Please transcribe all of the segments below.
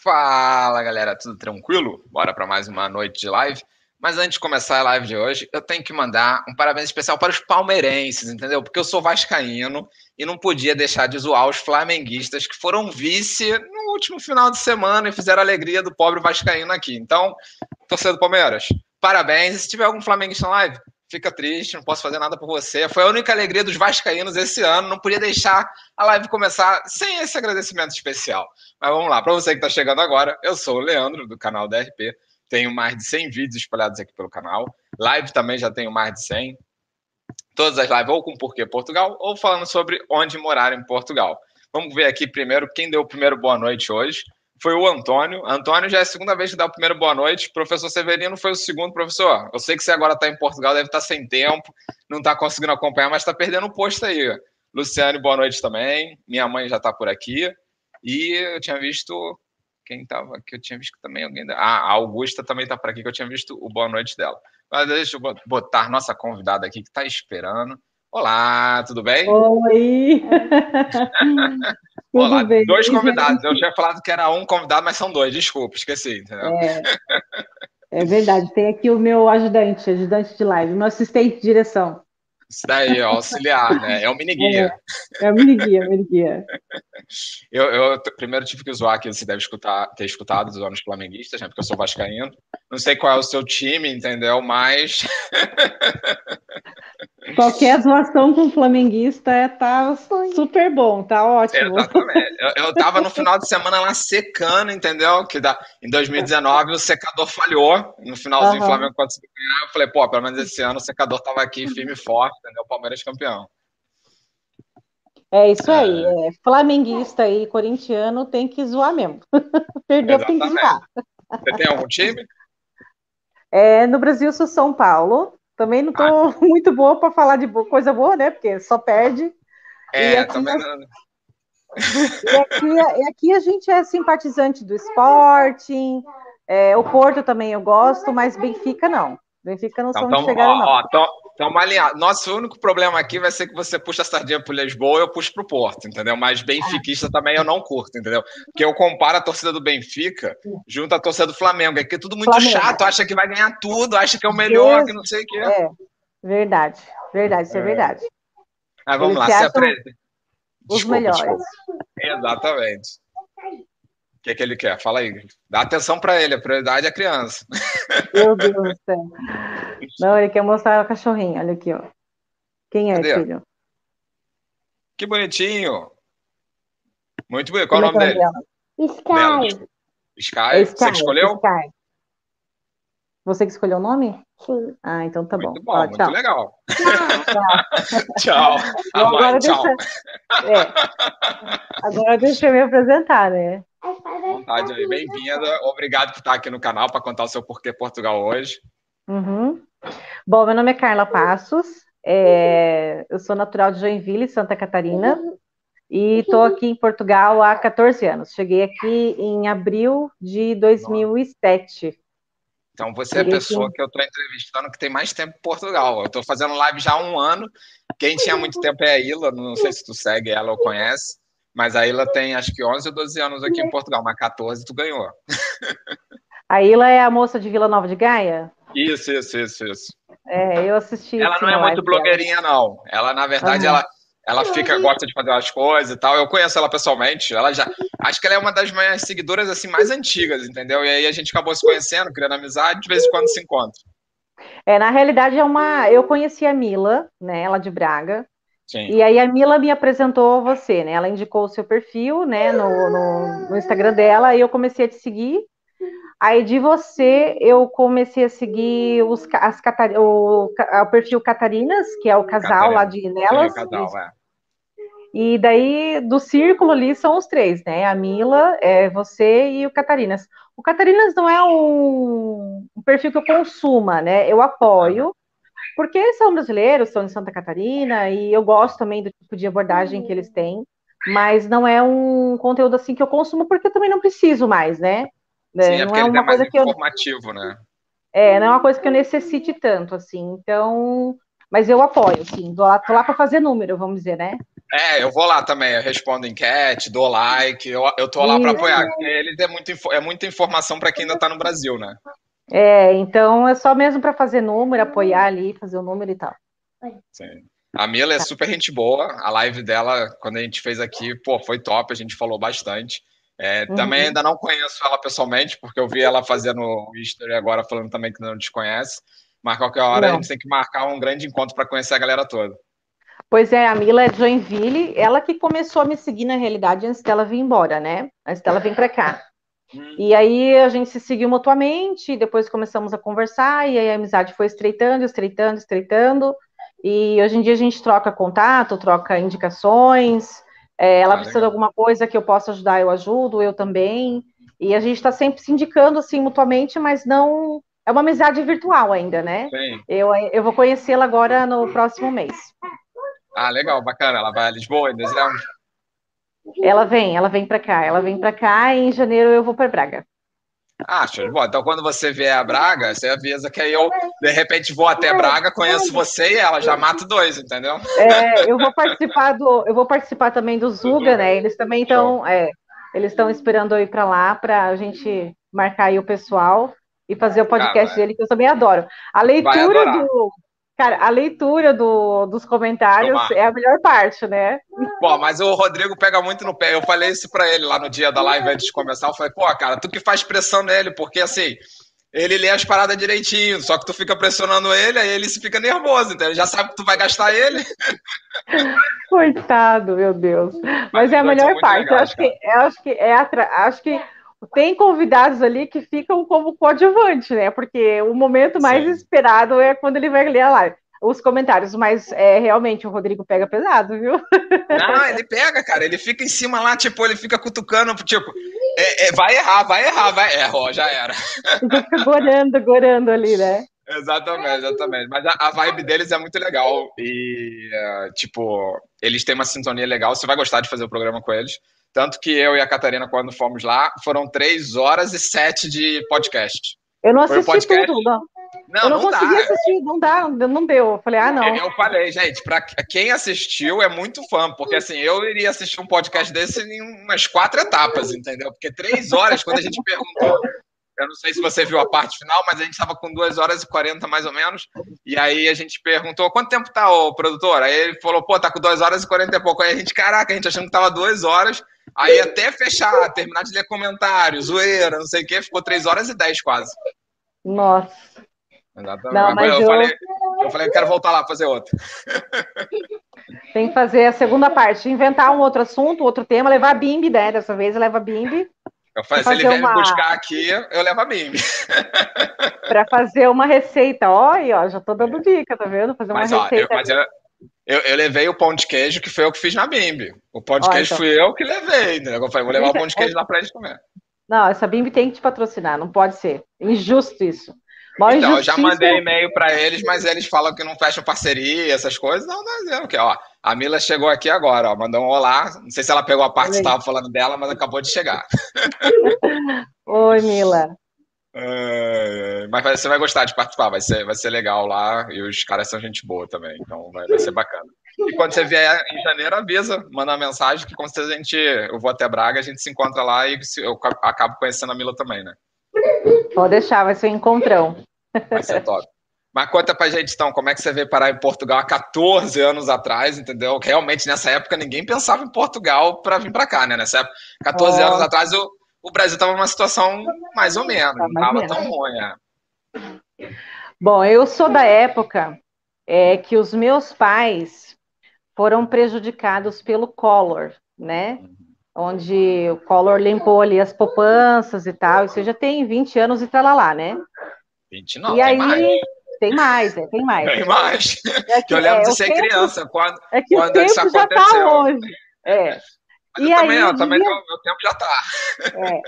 Fala galera, tudo tranquilo? Bora para mais uma noite de live. Mas antes de começar a live de hoje, eu tenho que mandar um parabéns especial para os palmeirenses, entendeu? Porque eu sou vascaíno e não podia deixar de zoar os flamenguistas que foram vice no último final de semana e fizeram a alegria do pobre vascaíno aqui. Então, torcedor do Palmeiras, parabéns. E se tiver algum flamenguista na live, fica triste, não posso fazer nada por você. Foi a única alegria dos vascaínos esse ano. Não podia deixar a live começar sem esse agradecimento especial. Mas vamos lá, para você que está chegando agora, eu sou o Leandro, do canal DRP. Tenho mais de 100 vídeos espalhados aqui pelo canal. Live também já tenho mais de 100. Todas as lives ou com Porquê Portugal ou falando sobre onde morar em Portugal. Vamos ver aqui primeiro quem deu o primeiro boa noite hoje foi o Antônio. Antônio já é a segunda vez que dá o primeiro boa noite. Professor Severino foi o segundo. Professor, eu sei que você agora está em Portugal, deve estar tá sem tempo, não está conseguindo acompanhar, mas está perdendo o posto aí. Luciane, boa noite também. Minha mãe já está por aqui. E eu tinha visto. Quem estava aqui? Eu tinha visto também alguém. Ah, a Augusta também está por aqui, que eu tinha visto o boa noite dela. Mas deixa eu botar nossa convidada aqui que está esperando. Olá, tudo bem? Oi! Olá, bem, dois convidados. Eu tinha falado que era um convidado, mas são dois, desculpa, esqueci. É, é, verdade, tem aqui o meu ajudante, ajudante de live, meu assistente de direção. Isso daí, auxiliar, né? É o mini guia. É, é o mini guia, mini guia. Eu, eu primeiro tive que zoar que você deve escutar, ter escutado dos anos flamenguistas, né? Porque eu sou vascaíno. Não sei qual é o seu time, entendeu? Mas Qualquer zoação com flamenguista é, tá super bom, tá ótimo. Exatamente. Eu, eu tava no final de semana lá secando, entendeu? Que da, em 2019 o secador falhou. No finalzinho, uhum. o Flamengo conseguiu ganhar. Eu falei, pô, pelo menos esse ano o secador tava aqui firme e forte, entendeu? O Palmeiras campeão. É isso aí. É. É, flamenguista e corintiano tem que zoar mesmo. Perdeu, tem que zoar. Você tem algum time? É, no Brasil, sou São Paulo. Também não estou ah. muito boa para falar de coisa boa, né? Porque só perde. É, e aqui, também não. E aqui, e aqui a gente é simpatizante do Sporting, é, o Porto também eu gosto, mas Benfica não. Benfica não então, são então, chegaram, ó, não. Ó, então, alinhado. Nosso único problema aqui vai ser que você puxa a sardinha pro Lisboa e eu puxo pro Porto, entendeu? Mas benfiquista também eu não curto, entendeu? Porque eu comparo a torcida do Benfica junto à torcida do Flamengo. Aqui é tudo muito Flamengo. chato, acha que vai ganhar tudo, acha que é o melhor, que não sei o quê. É, verdade. Verdade, isso é, é verdade. Mas vamos Eles lá, se apresenta. Os desculpa, melhores. Desculpa. Exatamente. O que, é que ele quer? Fala aí. Dá atenção para ele, a prioridade é a criança. Meu Deus do céu. Não, ele quer mostrar o cachorrinho. Olha aqui, ó. Quem é, Cadê? filho? Que bonitinho. Muito bonito. Qual Como o nome dele? Sky. Sky. É Sky. Você que escolheu? Sky. Você que escolheu o nome? Sim. Ah, então tá muito bom. bom muito tchau. legal. tchau. Agora tchau. Deixa... É. Agora deixa eu me apresentar, né? Vontade aí, bem-vinda. Obrigado por estar aqui no canal para contar o seu porquê Portugal hoje. Uhum. Bom, meu nome é Carla Passos, é... eu sou natural de Joinville, Santa Catarina, e estou aqui em Portugal há 14 anos. Cheguei aqui em abril de 2007. Então você é a pessoa que eu estou entrevistando que tem mais tempo em Portugal. Eu estou fazendo live já há um ano. Quem tinha muito tempo é a Ila, não sei se tu segue ela ou conhece. Mas a Ilha tem acho que 11 ou 12 anos aqui em Portugal, mas 14 tu ganhou. A Ilha é a moça de Vila Nova de Gaia? Isso, isso, isso, isso. É, eu assisti. Ela não é muito blogueirinha, dela. não. Ela, na verdade, uhum. ela, ela fica, gosta de fazer as coisas e tal. Eu conheço ela pessoalmente. Ela já. Acho que ela é uma das minhas seguidoras assim, mais antigas, entendeu? E aí a gente acabou se conhecendo, criando amizade, de vez em quando se encontra. É, na realidade, é uma. Eu conheci a Mila, né? Ela de Braga. Sim. E aí a Mila me apresentou você, né? Ela indicou o seu perfil, né, no, no, no Instagram dela, e eu comecei a te seguir. Aí de você eu comecei a seguir os, as, o, o perfil Catarinas, que é o casal Catarina. lá de Nelas. Sim, casal, é. E daí do círculo ali são os três, né? A Mila, é você e o Catarinas. O Catarinas não é um, um perfil que eu consuma, né? Eu apoio, porque são brasileiros, são de Santa Catarina, e eu gosto também do tipo de abordagem que eles têm, mas não é um conteúdo assim que eu consumo, porque eu também não preciso mais, né? Sim, é não é, é uma coisa que informativo, eu... né? É, não é uma coisa que eu necessite tanto, assim, então. Mas eu apoio, assim, tô lá, lá para fazer número, vamos dizer, né? É, eu vou lá também, eu respondo enquete, dou like, eu, eu tô lá para apoiar, porque eles é, muito, é muita informação para quem ainda está no Brasil, né? É, então é só mesmo para fazer número, apoiar ali, fazer o número e tal. Sim. A Mila é super gente boa, a live dela, quando a gente fez aqui, pô, foi top, a gente falou bastante. É, uhum. Também ainda não conheço ela pessoalmente, porque eu vi ela fazendo o history agora, falando também que não te conhece. Mas qualquer hora não. a gente tem que marcar um grande encontro para conhecer a galera toda. Pois é, a Mila é de Joinville, ela que começou a me seguir na realidade antes dela vir embora, né? Antes dela vir para cá. Hum. E aí a gente se seguiu mutuamente, depois começamos a conversar, e aí a amizade foi estreitando, estreitando, estreitando. E hoje em dia a gente troca contato, troca indicações. É, ela ah, precisa legal. de alguma coisa que eu possa ajudar, eu ajudo, eu também. E a gente está sempre se indicando assim mutuamente, mas não. É uma amizade virtual ainda, né? Sim. Eu, eu vou conhecê-la agora no próximo mês. Ah, legal, bacana. Ela vai a Lisboa, em dezembro? Ela vem, ela vem para cá. Ela vem para cá e em janeiro eu vou para Braga. Ah, show de bola. Então, quando você vier a Braga, você avisa que aí eu, de repente, vou até Braga, conheço você e ela, já mato dois, entendeu? É, eu vou participar do. Eu vou participar também do Zuga, né? Eles também estão. É, eles estão esperando eu ir para lá para a gente marcar aí o pessoal e fazer o podcast dele, que eu também adoro. A leitura do Cara, a leitura do, dos comentários é a melhor parte, né? Pô, mas o Rodrigo pega muito no pé. Eu falei isso pra ele lá no dia da live antes de começar. Eu falei, pô, cara, tu que faz pressão nele, porque assim, ele lê as paradas direitinho, só que tu fica pressionando ele, aí ele se fica nervoso, então ele já sabe que tu vai gastar ele. Coitado, meu Deus. Mas, mas é a melhor parte. Legais, eu acho que, eu acho que é acho que tem convidados ali que ficam como coadjuvante, né? Porque o momento mais Sim. esperado é quando ele vai ler a live. Os comentários, mas é, realmente o Rodrigo pega pesado, viu? Não, ele pega, cara. Ele fica em cima lá, tipo, ele fica cutucando, tipo, é, é, vai errar, vai errar, vai. Errou, já era. Ele fica gorando, gorando ali, né? Exatamente, exatamente. Mas a, a, vibe deles é muito legal. E, uh, tipo, eles têm uma sintonia legal. Você vai gostar de fazer o programa com eles. Tanto que eu e a Catarina, quando fomos lá, foram três horas e sete de podcast. Eu não assisti podcast... tudo, não. Não, eu não, não consegui dá. assistir, não dá, não deu. Eu falei, ah, não. Eu falei, gente, para quem assistiu é muito fã, porque assim, eu iria assistir um podcast desse em umas quatro etapas, entendeu? Porque três horas, quando a gente perguntou eu não sei se você viu a parte final, mas a gente estava com 2 horas e 40 mais ou menos. E aí a gente perguntou quanto tempo tá o produtor? Aí ele falou, pô, tá com 2 horas e 40 e pouco. Aí a gente, caraca, a gente achando que tava 2 horas. Aí até fechar, terminar de ler comentários, zoeira, não sei o quê, ficou 3 horas e 10 quase. Nossa. Exatamente. Não, mas eu, eu, Falei, eu falei, eu quero voltar lá fazer outro. Tem que fazer a segunda parte, inventar um outro assunto, outro tema, levar a Bimbi, né? Dessa vez leva a Bimbi eu falei, se ele vier uma... me buscar aqui, eu levo a mim. para fazer uma receita. Olha, ó, já tô dando dica, tá vendo? Fazer uma mas, receita. Ó, eu, mas eu, eu, eu, levei o pão de queijo, que foi eu que fiz na Bimbi. O pão de ó, queijo então... fui eu que levei, entendeu? Eu falei, vou levar o pão de queijo lá para eles comer. Não, essa Bimbi tem que te patrocinar, não pode ser. Injusto isso. Então, eu já mandei e-mail para eles, mas eles falam que não fecham parceria, essas coisas. Não, não dizendo que, ó, a Mila chegou aqui agora, ó, mandou um olá. Não sei se ela pegou a parte que estava falando dela, mas acabou de chegar. Oi, Mila. É, mas você vai gostar de participar, vai ser, vai ser legal lá. E os caras são gente boa também, então vai, vai ser bacana. E quando você vier em janeiro, avisa, manda uma mensagem que com certeza a gente, eu vou até Braga, a gente se encontra lá e eu acabo conhecendo a Mila também, né? Pode deixar, vai ser um encontrão. Vai ser top. Mas conta pra gente, então, como é que você veio parar em Portugal há 14 anos atrás, entendeu? Realmente, nessa época, ninguém pensava em Portugal para vir para cá, né? Nessa época, 14 anos atrás, o, o Brasil estava numa situação mais ou menos, não estava tão ruim, né? Bom, eu sou da época é, que os meus pais foram prejudicados pelo Collor, né? Uhum. Onde o Collor limpou ali as poupanças e tal, isso já tem 20 anos e tá lá, né? 20 não, e aí, mais. Tem mais, é, tem mais. Tem mais. É que, eu lembro é, de ser tempo, criança, quando, é que quando o tempo isso aconteceu. Já tá longe. É. Mas e eu aí, também, eu também devia... meu tempo já tá. É.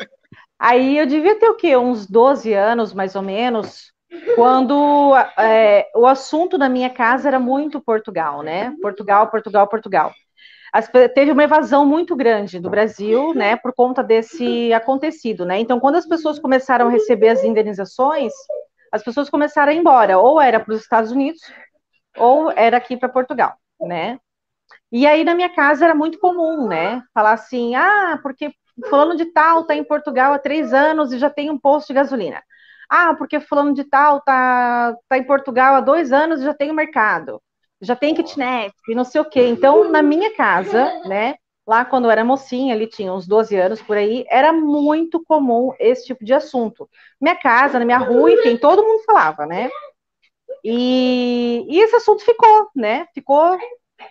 Aí eu devia ter o quê? Uns 12 anos, mais ou menos, quando é, o assunto da minha casa era muito Portugal, né? Portugal, Portugal, Portugal. As, teve uma evasão muito grande do Brasil, né, por conta desse acontecido, né? Então, quando as pessoas começaram a receber as indenizações, as pessoas começaram a ir embora, ou era para os Estados Unidos, ou era aqui para Portugal, né? E aí na minha casa era muito comum, né? Falar assim, ah, porque fulano de tal está em Portugal há três anos e já tem um posto de gasolina. Ah, porque fulano de tal está tá em Portugal há dois anos e já tem um mercado, já tem kitnet e não sei o quê. Então, na minha casa, né, lá quando eu era mocinha, ali tinha uns 12 anos por aí, era muito comum esse tipo de assunto. Minha casa, na minha rua, enfim, todo mundo falava, né? E, e esse assunto ficou, né? Ficou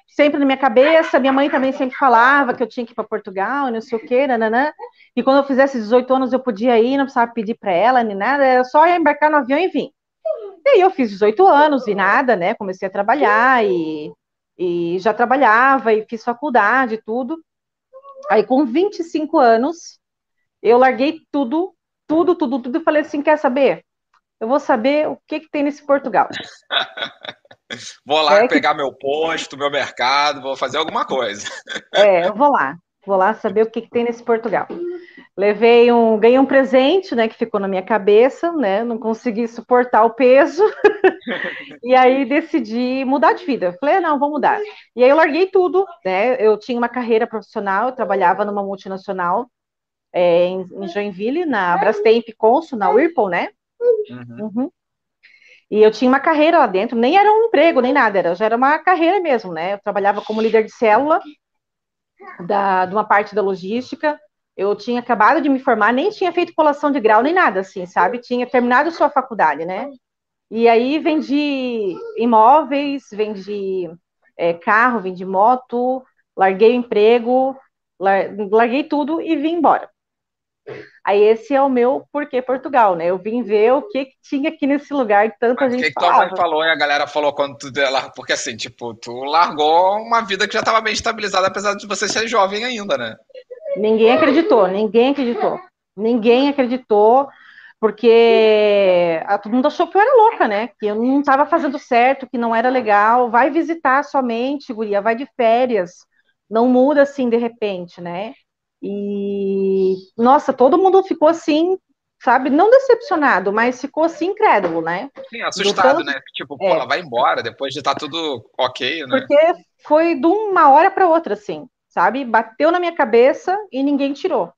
sempre na minha cabeça. Minha mãe também sempre falava que eu tinha que ir para Portugal, não sei o quê, nananã. E quando eu fizesse 18 anos eu podia ir, não precisava pedir para ela nem nada, era só embarcar no avião e vir. E aí eu fiz 18 anos e nada, né? Comecei a trabalhar e, e já trabalhava e fiz faculdade e tudo. Aí com 25 anos eu larguei tudo, tudo, tudo, tudo e falei assim, quer saber? Eu vou saber o que, que tem nesse Portugal. Vou lá é pegar que... meu posto, meu mercado, vou fazer alguma coisa. É, eu vou lá. Vou lá saber o que, que tem nesse Portugal. Levei um, ganhei um presente, né, que ficou na minha cabeça, né, não consegui suportar o peso, e aí decidi mudar de vida. Falei, ah, não, vou mudar. E aí eu larguei tudo, né, eu tinha uma carreira profissional, eu trabalhava numa multinacional é, em, em Joinville, na Brastemp Consul, na Whirlpool, né, uhum. Uhum. E eu tinha uma carreira lá dentro, nem era um emprego, nem nada, era, já era uma carreira mesmo, né? Eu trabalhava como líder de célula da, de uma parte da logística. Eu tinha acabado de me formar, nem tinha feito colação de grau, nem nada, assim, sabe? Tinha terminado sua faculdade, né? E aí vendi imóveis, vendi é, carro, vendi moto, larguei o emprego, larguei tudo e vim embora. Aí esse é o meu porquê Portugal, né? Eu vim ver o que, que tinha aqui nesse lugar que tanta Mas gente que. O que tua mãe falou e a galera falou quando tu dela, porque assim, tipo, tu largou uma vida que já estava bem estabilizada, apesar de você ser jovem ainda, né? Ninguém acreditou, ninguém acreditou. Ninguém acreditou, porque a, todo mundo achou que eu era louca, né? Que eu não estava fazendo certo, que não era legal. Vai visitar somente, guria, vai de férias. Não muda assim de repente, né? E, nossa, todo mundo ficou assim, sabe, não decepcionado, mas ficou assim incrédulo, né? Sim, assustado, tanto... né? Tipo, pô, é. ela vai embora depois de estar tá tudo ok, né? Porque foi de uma hora para outra, assim, sabe? Bateu na minha cabeça e ninguém tirou.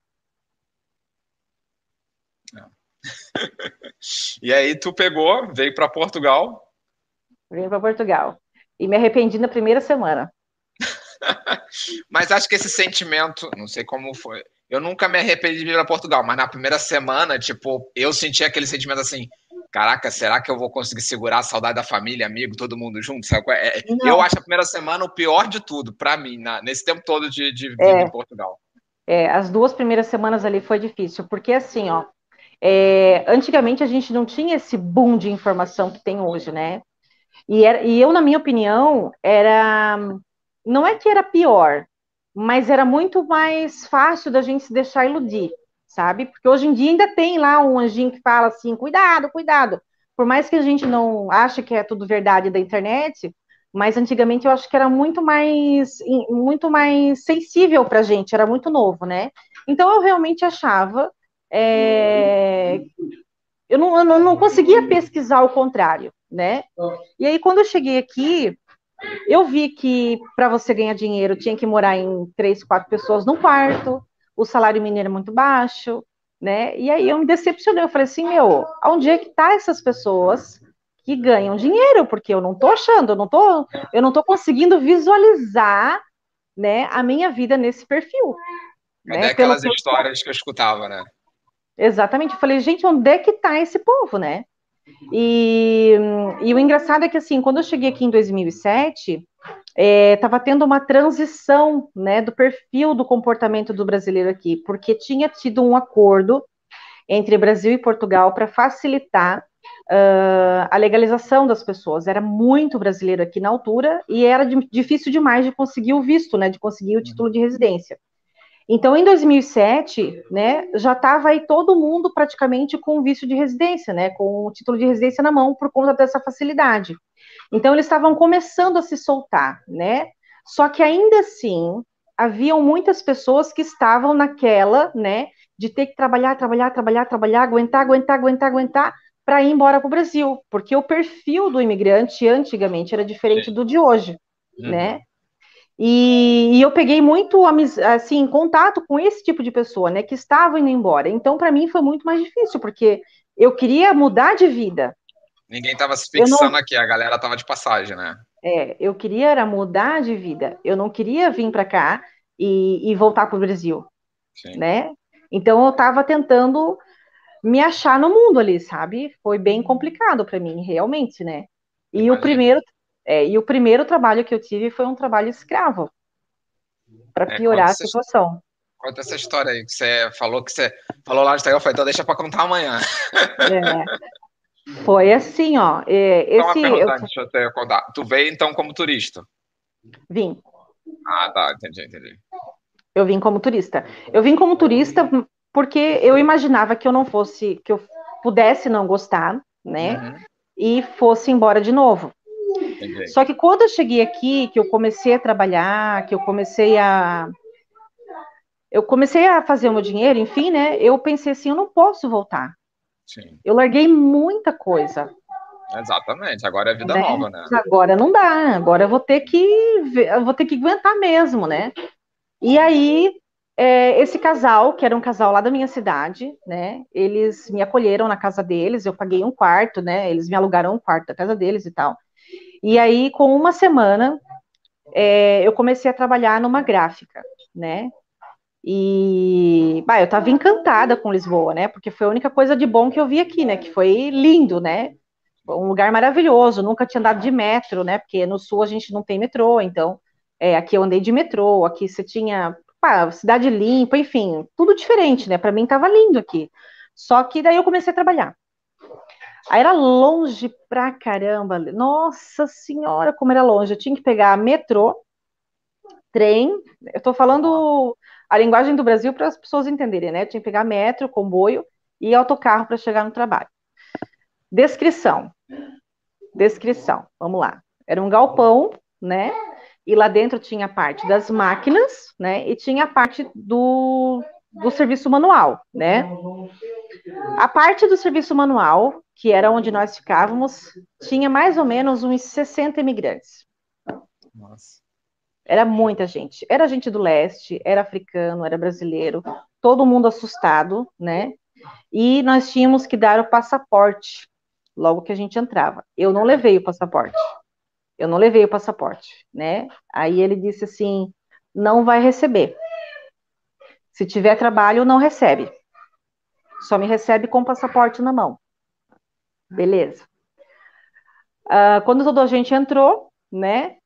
e aí tu pegou, veio para Portugal? Veio para Portugal. E me arrependi na primeira semana. mas acho que esse sentimento, não sei como foi. Eu nunca me arrependi de vir para Portugal, mas na primeira semana, tipo, eu senti aquele sentimento assim: caraca, será que eu vou conseguir segurar a saudade da família, amigo, todo mundo junto? É, é eu acho a primeira semana o pior de tudo, para mim, na, nesse tempo todo de, de é, em Portugal. É, as duas primeiras semanas ali foi difícil, porque assim, ó, é, antigamente a gente não tinha esse boom de informação que tem hoje, né? E, era, e eu, na minha opinião, era não é que era pior, mas era muito mais fácil da gente se deixar iludir, sabe? Porque hoje em dia ainda tem lá um anjinho que fala assim: cuidado, cuidado. Por mais que a gente não ache que é tudo verdade da internet, mas antigamente eu acho que era muito mais muito mais sensível para a gente, era muito novo, né? Então eu realmente achava é, eu, não, eu não conseguia pesquisar o contrário, né? E aí quando eu cheguei aqui eu vi que para você ganhar dinheiro tinha que morar em três, quatro pessoas num quarto, o salário mínimo era muito baixo, né? E aí eu me decepcionei, eu falei assim, meu, onde é que tá essas pessoas que ganham dinheiro? Porque eu não tô achando, eu não tô, eu não tô conseguindo visualizar, né, a minha vida nesse perfil. Cadê né? aquelas histórias que eu escutava, né? Exatamente. Eu falei, gente, onde é que tá esse povo, né? E, e o engraçado é que, assim, quando eu cheguei aqui em 2007, estava é, tendo uma transição né, do perfil do comportamento do brasileiro aqui, porque tinha tido um acordo entre Brasil e Portugal para facilitar uh, a legalização das pessoas. Era muito brasileiro aqui na altura e era de, difícil demais de conseguir o visto, né, de conseguir o título de residência. Então, em 2007, né, já estava aí todo mundo praticamente com visto de residência, né, com o título de residência na mão por conta dessa facilidade. Então, eles estavam começando a se soltar, né? Só que ainda assim, haviam muitas pessoas que estavam naquela, né, de ter que trabalhar, trabalhar, trabalhar, trabalhar, aguentar, aguentar, aguentar, aguentar, para ir embora para o Brasil, porque o perfil do imigrante antigamente era diferente do de hoje, uhum. né? E, e, eu peguei muito assim contato com esse tipo de pessoa, né, que estava indo embora. Então, para mim foi muito mais difícil, porque eu queria mudar de vida. Ninguém estava se fixando não... aqui, a galera estava de passagem, né? É, eu queria era mudar de vida. Eu não queria vir para cá e, e voltar para o Brasil, Sim. né? Então eu estava tentando me achar no mundo ali, sabe? Foi bem complicado para mim, realmente, né? E Imagina. o primeiro é, e o primeiro trabalho que eu tive foi um trabalho escravo, para é, piorar a situação. Conta essa história aí, que você falou que você falou lá no Instagram, então deixa para contar amanhã. É, foi assim, ó. É, esse, pergunta, eu... deixa eu te contar. Tu veio então como turista? Vim. Ah, tá, entendi, entendi. Eu vim como turista. Eu vim como turista porque eu imaginava que eu não fosse, que eu pudesse não gostar, né? Uhum. E fosse embora de novo. Entendi. Só que quando eu cheguei aqui, que eu comecei a trabalhar, que eu comecei a eu comecei a fazer o meu dinheiro, enfim, né? Eu pensei assim, eu não posso voltar. Sim. Eu larguei muita coisa. Exatamente, agora é vida né? nova, né? Agora não dá, agora eu vou ter que eu vou ter que aguentar mesmo, né? E aí é, esse casal, que era um casal lá da minha cidade, né? Eles me acolheram na casa deles, eu paguei um quarto, né? Eles me alugaram um quarto da casa deles e tal. E aí, com uma semana, é, eu comecei a trabalhar numa gráfica, né? E, bah, eu estava encantada com Lisboa, né? Porque foi a única coisa de bom que eu vi aqui, né? Que foi lindo, né? Um lugar maravilhoso. Nunca tinha andado de metro, né? Porque no sul a gente não tem metrô, então é, aqui eu andei de metrô. Aqui você tinha pá, cidade limpa, enfim, tudo diferente, né? Para mim estava lindo aqui. Só que daí eu comecei a trabalhar. Aí era longe pra caramba. Nossa senhora, como era longe. Eu tinha que pegar metrô, trem. Eu tô falando a linguagem do Brasil para as pessoas entenderem, né? Eu tinha que pegar metro, comboio e autocarro para chegar no trabalho. Descrição. Descrição. Vamos lá. Era um galpão, né? E lá dentro tinha a parte das máquinas, né? E tinha a parte do, do serviço manual, né? A parte do serviço manual, que era onde nós ficávamos, tinha mais ou menos uns 60 imigrantes. Nossa. Era muita gente. Era gente do leste, era africano, era brasileiro, todo mundo assustado, né? E nós tínhamos que dar o passaporte logo que a gente entrava. Eu não levei o passaporte. Eu não levei o passaporte, né? Aí ele disse assim: não vai receber. Se tiver trabalho, não recebe. Só me recebe com passaporte na mão. Beleza. Uh, quando toda a gente entrou, né?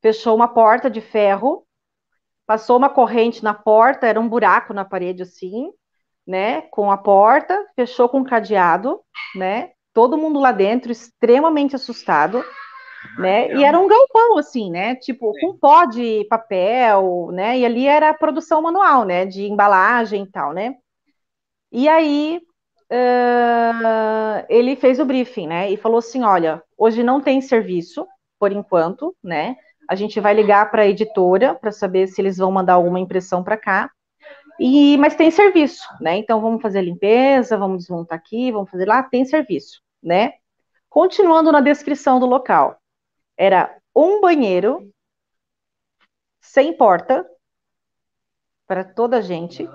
Fechou uma porta de ferro, passou uma corrente na porta, era um buraco na parede assim, né? Com a porta, fechou com um cadeado, né? Todo mundo lá dentro extremamente assustado né? E era um galpão, assim, né? Tipo, com pó de papel, né? E ali era produção manual, né? De embalagem e tal, né? E aí uh, ele fez o briefing, né? E falou assim: olha, hoje não tem serviço, por enquanto, né? A gente vai ligar para a editora para saber se eles vão mandar alguma impressão para cá. E, mas tem serviço, né? Então vamos fazer a limpeza, vamos desmontar aqui, vamos fazer lá, tem serviço, né? Continuando na descrição do local, era um banheiro sem porta para toda a gente.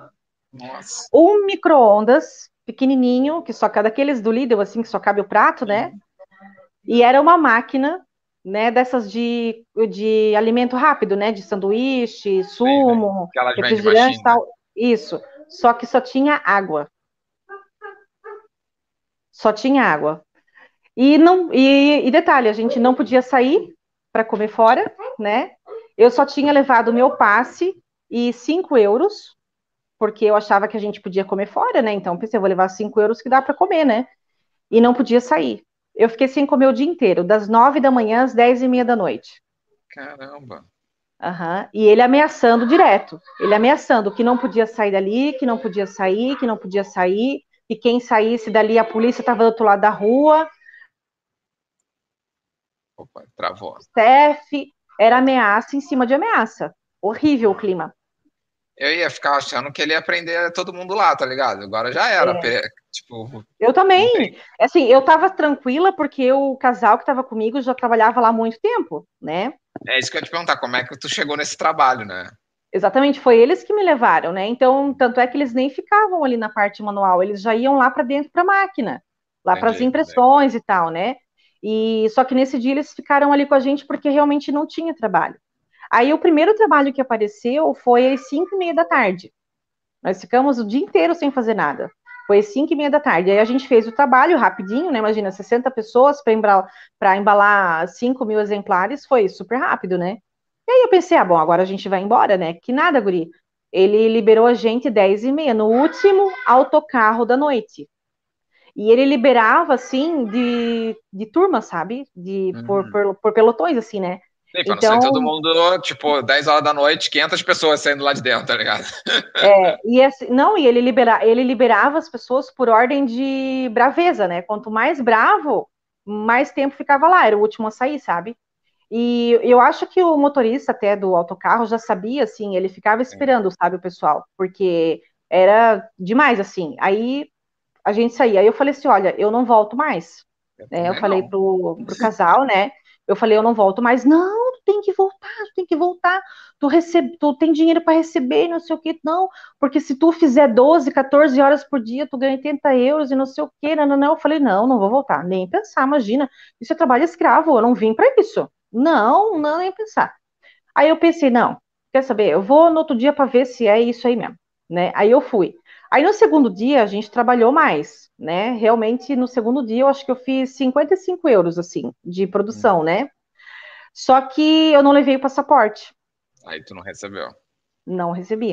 Nossa. Um micro-ondas pequenininho, que só cada aqueles do Lidl, assim, que só cabe o prato, né? E era uma máquina, né, dessas de, de alimento rápido, né, de sanduíche, sumo, Sim, né? refrigerante e tal. Isso. Só que só tinha água. Só tinha água. E, não, e, e detalhe, a gente não podia sair para comer fora, né? Eu só tinha levado o meu passe e 5 euros, porque eu achava que a gente podia comer fora, né? Então pensei, eu vou levar 5 euros que dá para comer, né? E não podia sair. Eu fiquei sem comer o dia inteiro, das 9 da manhã às 10 e meia da noite. Caramba! Uhum. E ele ameaçando direto. Ele ameaçando que não podia sair dali, que não podia sair, que não podia sair, e quem saísse dali, a polícia estava do outro lado da rua, Opa, travou. CEF, era ameaça em cima de ameaça. Horrível o clima. Eu ia ficar achando que ele ia aprender todo mundo lá, tá ligado? Agora já era. É. Tipo, eu também. Assim, eu tava tranquila porque o casal que tava comigo já trabalhava lá há muito tempo, né? É isso que eu ia te perguntar, como é que tu chegou nesse trabalho, né? Exatamente, foi eles que me levaram, né? Então, tanto é que eles nem ficavam ali na parte manual, eles já iam lá para dentro para a máquina, lá para as impressões entendi. e tal, né? E só que nesse dia eles ficaram ali com a gente porque realmente não tinha trabalho. Aí o primeiro trabalho que apareceu foi às 5 e meia da tarde. Nós ficamos o dia inteiro sem fazer nada. Foi às 5 e meia da tarde. Aí a gente fez o trabalho rapidinho, né? Imagina, 60 pessoas para embalar, embalar 5 mil exemplares, foi super rápido, né? E aí eu pensei, ah, bom, agora a gente vai embora, né? Que nada, guri. Ele liberou a gente 10 e meia, no último autocarro da noite. E ele liberava, assim, de, de turma, sabe? De, uhum. por, por, por pelotões, assim, né? Sim, pra então, não sair todo mundo, tipo, 10 horas da noite, 500 pessoas saindo lá de dentro, tá ligado? É, e assim, não, e ele, libera, ele liberava as pessoas por ordem de braveza, né? Quanto mais bravo, mais tempo ficava lá, era o último a sair, sabe? E eu acho que o motorista até do autocarro já sabia, assim, ele ficava esperando, sabe, o pessoal, porque era demais, assim. Aí a gente saía, aí eu falei assim, olha, eu não volto mais. Eu, né? eu falei pro, pro casal, né? Eu falei, eu não volto mais. Não, tu tem que voltar, tu tem que voltar. Tu, recebe, tu tem dinheiro para receber, não sei o que. Não, porque se tu fizer 12, 14 horas por dia, tu ganha 80 euros e não sei o que. Não, não, não. Eu falei, não, não vou voltar. Nem pensar, imagina. Isso é trabalho escravo, eu não vim para isso. Não, não, nem pensar. Aí eu pensei, não, quer saber? Eu vou no outro dia para ver se é isso aí mesmo, né? Aí eu fui. Aí no segundo dia a gente trabalhou mais, né? Realmente no segundo dia eu acho que eu fiz 55 euros assim de produção, hum. né? Só que eu não levei o passaporte. Aí tu não recebeu? Não recebi.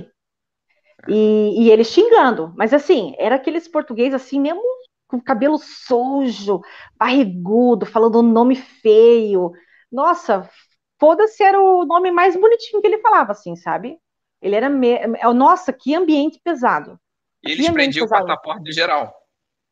É. E, e ele xingando, mas assim, era aqueles português assim mesmo com cabelo sujo, barrigudo, falando um nome feio. Nossa, foda-se era o nome mais bonitinho que ele falava, assim, sabe? Ele era. Me... Nossa, que ambiente pesado. E eles prendiam o passaporte de geral.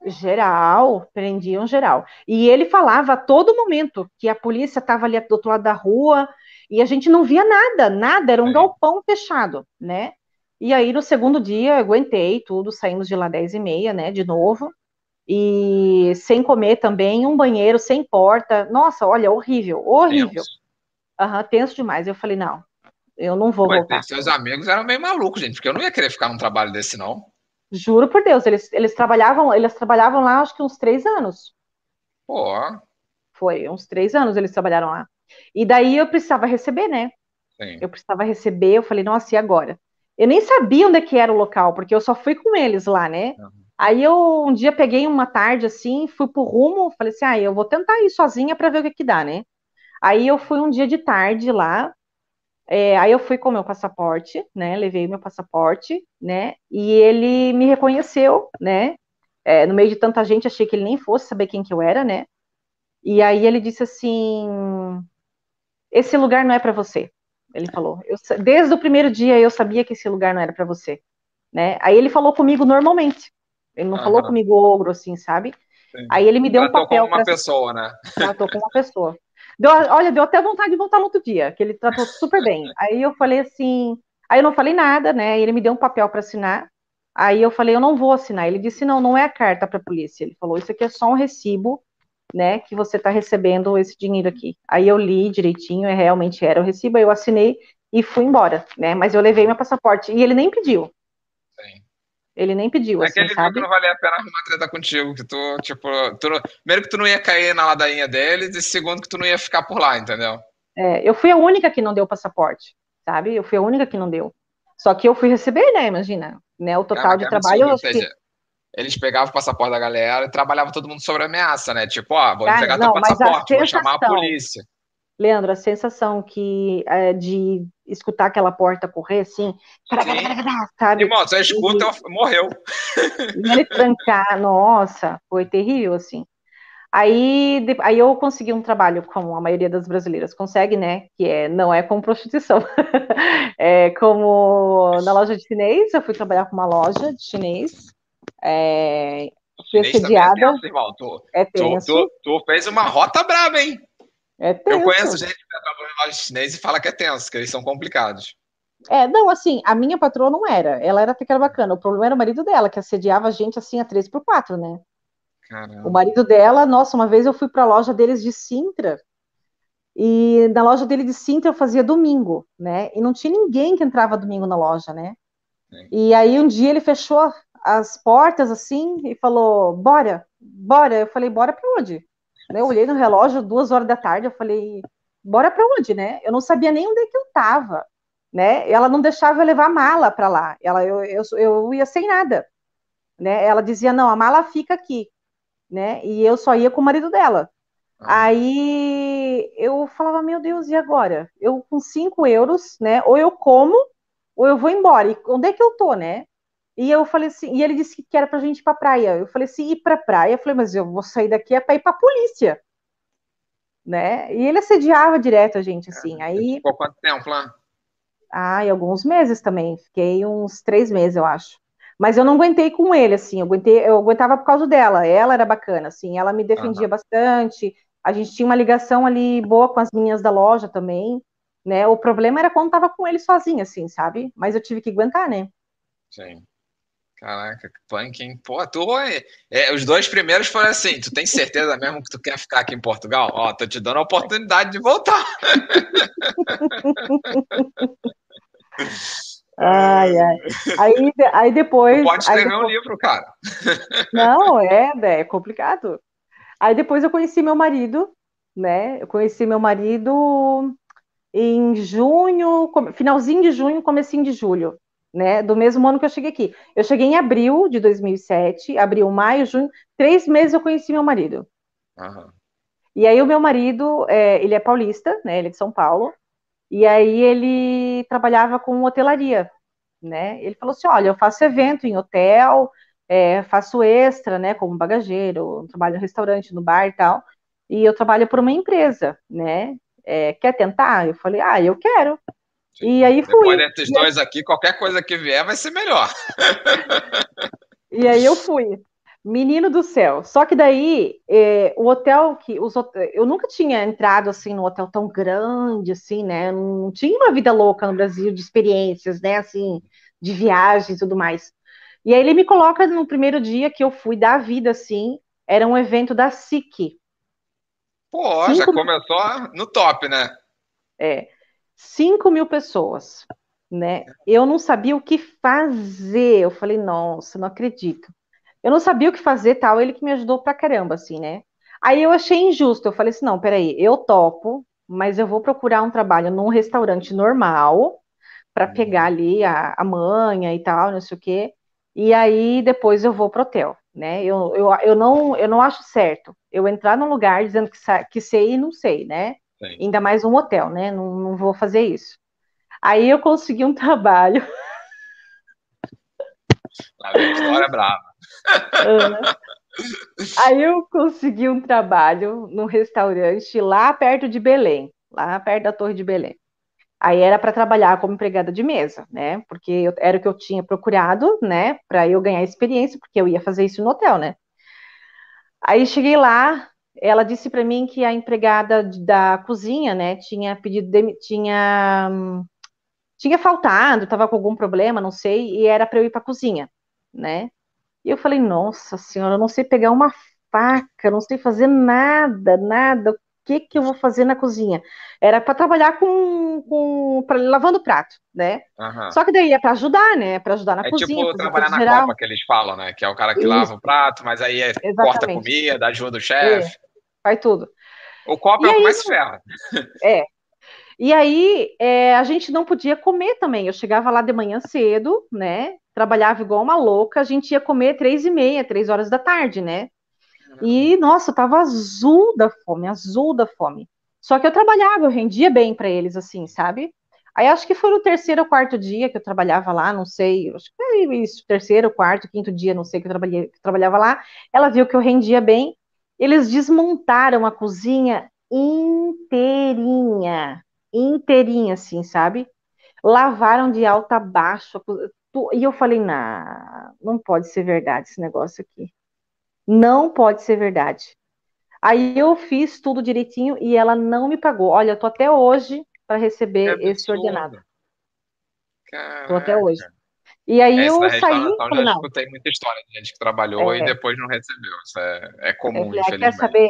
Geral, prendiam geral. E ele falava a todo momento que a polícia estava ali do outro lado da rua e a gente não via nada, nada, era um é. galpão fechado, né? E aí no segundo dia aguentei tudo, saímos de lá 10 e meia, né, de novo, e sem comer também, um banheiro sem porta, nossa, olha, horrível, horrível. Tenso. Uhum, tenso demais, eu falei, não, eu não vou voltar. Seus amigos eram meio malucos, gente, porque eu não ia querer ficar num trabalho desse, não. Juro por Deus, eles, eles trabalhavam, eles trabalhavam lá acho que uns três anos. Pô. Foi, uns três anos eles trabalharam lá. E daí eu precisava receber, né? Sim. Eu precisava receber, eu falei, nossa, e agora? Eu nem sabia onde é que era o local, porque eu só fui com eles lá, né? Uhum. Aí eu um dia peguei uma tarde assim, fui pro rumo, falei assim, ah, eu vou tentar ir sozinha para ver o que que dá, né? Aí eu fui um dia de tarde lá, é, aí eu fui com meu passaporte, né? Levei meu passaporte, né? E ele me reconheceu, né? É, no meio de tanta gente, achei que ele nem fosse saber quem que eu era, né? E aí ele disse assim: esse lugar não é para você. Ele falou. Eu, desde o primeiro dia eu sabia que esse lugar não era para você, né? Aí ele falou comigo normalmente. Ele não falou comigo ogro assim, sabe? Sim. Aí ele me deu Tratou um papel. Como uma pessoa, né? Tratou como uma pessoa. Deu, olha, deu até vontade de voltar no outro dia, que ele tratou super bem. Aí eu falei assim, aí eu não falei nada, né? Ele me deu um papel para assinar. Aí eu falei, eu não vou assinar. Ele disse, não, não é a carta para a polícia. Ele falou, isso aqui é só um recibo, né? Que você está recebendo esse dinheiro aqui. Aí eu li direitinho, e realmente era o recibo. Aí eu assinei e fui embora, né? Mas eu levei meu passaporte e ele nem pediu. Ele nem pediu, é assim, Aquele sabe? que não valia a pena arrumar treta contigo, que tu, tipo, tu, primeiro que tu não ia cair na ladainha deles, e segundo que tu não ia ficar por lá, entendeu? É, eu fui a única que não deu passaporte, sabe? Eu fui a única que não deu. Só que eu fui receber, né? Imagina, né? O total Cara, de trabalho. Absurdo, que... Eles pegavam o passaporte da galera e trabalhava todo mundo sobre ameaça, né? Tipo, ó, vou Cara, entregar não, teu passaporte, vou chamar a polícia. Leandro, a sensação que é, de escutar aquela porta correr assim, sabe? Irmão, você escuta, e, morreu. E ele trancar, nossa, foi terrível, assim. Aí, aí eu consegui um trabalho, como a maioria das brasileiras consegue, né? Que é, não é com prostituição. é como na loja de chinês, eu fui trabalhar com uma loja de chinês. É, fui é assediada. É tenso, irmão. Tu, é tenso. Tu, tu, tu fez uma rota braba, hein? É tenso. Eu conheço gente que trabalha em loja chinês e fala que é tenso, que eles são complicados. É, não, assim, a minha patroa não era. Ela era até que era bacana. O problema era o marido dela, que assediava a gente assim a 3 por 4 né? Caramba. O marido dela, nossa, uma vez eu fui para a loja deles de Sintra. E na loja dele de cinta eu fazia domingo, né? E não tinha ninguém que entrava domingo na loja, né? Sim. E aí um dia ele fechou as portas assim e falou: "Bora, bora". Eu falei: "Bora para onde?" Eu olhei no relógio duas horas da tarde, eu falei: "Bora para onde, né?" Eu não sabia nem onde é que eu tava, né? Ela não deixava eu levar mala para lá. Ela eu, eu, eu ia sem nada, né? Ela dizia: "Não, a mala fica aqui", né? E eu só ia com o marido dela. Aí eu falava, meu Deus, e agora? Eu com 5 euros, né? Ou eu como, ou eu vou embora. E onde é que eu tô, né? E eu falei assim, e ele disse que era pra gente ir pra praia. Eu falei assim, ir pra praia? Eu falei, mas eu vou sair daqui é pra ir pra polícia. Né? E ele assediava direto a gente, assim. É, aí. Ficou quanto tempo lá? Ah, e alguns meses também. Fiquei uns três meses, eu acho. Mas eu não aguentei com ele, assim. Eu, aguentei, eu aguentava por causa dela. Ela era bacana, assim. Ela me defendia uhum. bastante. A gente tinha uma ligação ali boa com as meninas da loja também, né? O problema era quando tava com ele sozinho, assim, sabe? Mas eu tive que aguentar, né? Sim. Caraca, que punk, hein? Pô, tu, é, é, os dois primeiros foram assim, tu tem certeza mesmo que tu quer ficar aqui em Portugal? Ó, tô te dando a oportunidade de voltar. Ai, ai. Aí, aí depois. Tu pode escrever depois... um livro, cara. Não, é, é complicado. Aí depois eu conheci meu marido, né? Eu conheci meu marido em junho, finalzinho de junho, comecinho de julho, né? Do mesmo ano que eu cheguei aqui. Eu cheguei em abril de 2007, abril, maio, junho, três meses eu conheci meu marido. Uhum. E aí o meu marido, é, ele é paulista, né? Ele é de São Paulo. E aí ele trabalhava com hotelaria, né? Ele falou assim, olha, eu faço evento em hotel, é, faço extra, né, como bagageiro, trabalho no restaurante, no bar e tal, e eu trabalho por uma empresa, né, é, quer tentar? Eu falei, ah, eu quero. Sim. E aí fui. Depois desses dois aqui, qualquer coisa que vier vai ser melhor. e aí eu fui. Menino do céu. Só que daí, é, o hotel que. Os, eu nunca tinha entrado assim num hotel tão grande, assim, né? Não tinha uma vida louca no Brasil de experiências, né? Assim, de viagens e tudo mais. E aí ele me coloca no primeiro dia que eu fui dar vida, assim, era um evento da SIC. Pô, Cinco... já começou no top, né? É. 5 mil pessoas, né? Eu não sabia o que fazer. Eu falei, nossa, não acredito. Eu não sabia o que fazer, tal. Ele que me ajudou pra caramba, assim, né? Aí eu achei injusto. Eu falei assim, não, peraí, eu topo, mas eu vou procurar um trabalho num restaurante normal para uhum. pegar ali a, a manha e tal, não sei o quê e aí depois eu vou pro hotel, né? Eu, eu, eu, não, eu não acho certo eu entrar num lugar dizendo que, que sei e não sei, né? Sim. Ainda mais um hotel, né? Não, não vou fazer isso. Aí eu consegui um trabalho. Vem história brava. Aí eu consegui um trabalho num restaurante lá perto de Belém, lá perto da Torre de Belém. Aí era para trabalhar como empregada de mesa, né? Porque eu, era o que eu tinha procurado, né? Para eu ganhar experiência, porque eu ia fazer isso no hotel, né? Aí cheguei lá, ela disse para mim que a empregada da cozinha, né, tinha pedido, tinha tinha faltado, estava com algum problema, não sei, e era para eu ir para a cozinha, né? E eu falei, nossa senhora, eu não sei pegar uma faca, não sei fazer nada, nada que, que eu vou fazer na cozinha? Era para trabalhar com, com pra, lavando prato, né? Uhum. Só que daí é para ajudar, né? Para ajudar na é cozinha. É tipo trabalhar na geral. copa que eles falam, né? Que é o cara que Isso. lava o prato, mas aí é, corta comida, ajuda o chefe. É, faz tudo. O copo e é o que mais ferra. É. E aí é, a gente não podia comer também. Eu chegava lá de manhã cedo, né? Trabalhava igual uma louca. A gente ia comer três e meia, três horas da tarde, né? E, nossa, eu tava azul da fome, azul da fome. Só que eu trabalhava, eu rendia bem para eles, assim, sabe? Aí acho que foi no terceiro ou quarto dia que eu trabalhava lá, não sei, acho que foi isso, terceiro, quarto, quinto dia, não sei, que eu, trabalhei, que eu trabalhava lá. Ela viu que eu rendia bem. Eles desmontaram a cozinha inteirinha, inteirinha, assim, sabe? Lavaram de alta a baixo. E eu falei, não, não pode ser verdade esse negócio aqui. Não pode ser verdade. Aí eu fiz tudo direitinho e ela não me pagou. Olha, eu tô até hoje para receber é esse ordenado. Caraca. Tô até hoje. E aí Essa eu saí. Eu já não. escutei muita história de gente que trabalhou é. e depois não recebeu. Isso é, é comum, é, Quer saber?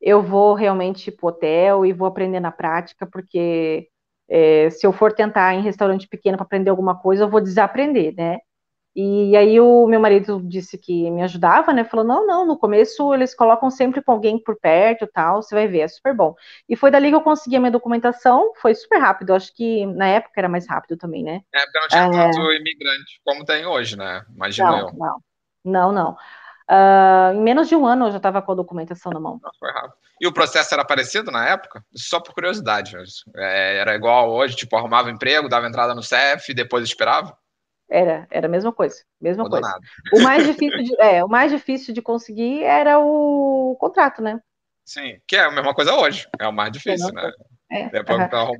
eu vou realmente para o hotel e vou aprender na prática, porque é, se eu for tentar em restaurante pequeno para aprender alguma coisa, eu vou desaprender, né? E aí o meu marido disse que me ajudava, né? Falou, não, não, no começo eles colocam sempre com alguém por perto tal, você vai ver, é super bom. E foi dali que eu consegui a minha documentação, foi super rápido, acho que na época era mais rápido também, né? É, porque não tinha é... tanto imigrante como tem hoje, né? Imagino não, eu. Não, não, não. Uh, em menos de um ano eu já estava com a documentação na mão. Foi rápido. E o processo era parecido na época? Só por curiosidade. É, era igual hoje, tipo, arrumava emprego, dava entrada no CEF e depois esperava? Era, era a mesma coisa, mesma coisa. O mais difícil de, é, o mais difícil de conseguir era o contrato, né? Sim, que é a mesma coisa hoje. É o mais difícil, é né? É,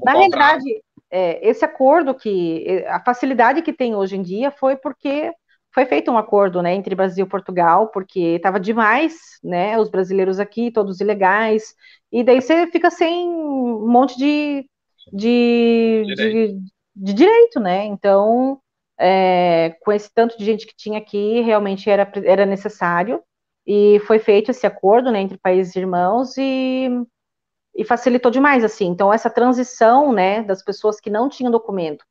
Na realidade, é, esse acordo que a facilidade que tem hoje em dia foi porque foi feito um acordo, né, entre Brasil e Portugal, porque estava demais, né, os brasileiros aqui, todos ilegais, e daí você fica sem um monte de, de, direito. de, de direito, né, então, é, com esse tanto de gente que tinha aqui, realmente era, era necessário, e foi feito esse acordo, né, entre países irmãos, e, e facilitou demais, assim, então essa transição, né, das pessoas que não tinham documento,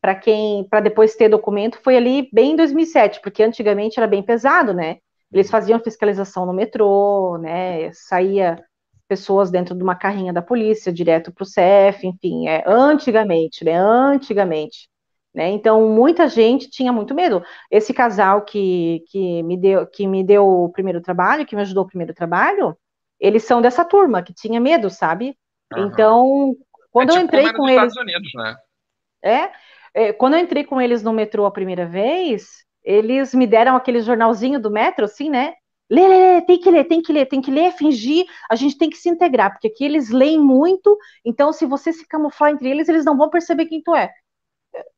para quem, para depois ter documento, foi ali bem em 2007, porque antigamente era bem pesado, né? Eles faziam fiscalização no metrô, né? Saía pessoas dentro de uma carrinha da polícia direto para o CEF, enfim, é antigamente, né? Antigamente. Né? Então, muita gente tinha muito medo. Esse casal que, que, me deu, que me deu o primeiro trabalho, que me ajudou o primeiro trabalho, eles são dessa turma que tinha medo, sabe? Uhum. Então, quando é tipo eu entrei com eles. Estados Unidos, né? É, é, quando eu entrei com eles no metrô a primeira vez, eles me deram aquele jornalzinho do metro, assim, né? Lê, lê, lê, tem que ler, tem que ler, tem que ler, fingir, a gente tem que se integrar, porque aqui eles leem muito, então se você se camuflar entre eles, eles não vão perceber quem tu é.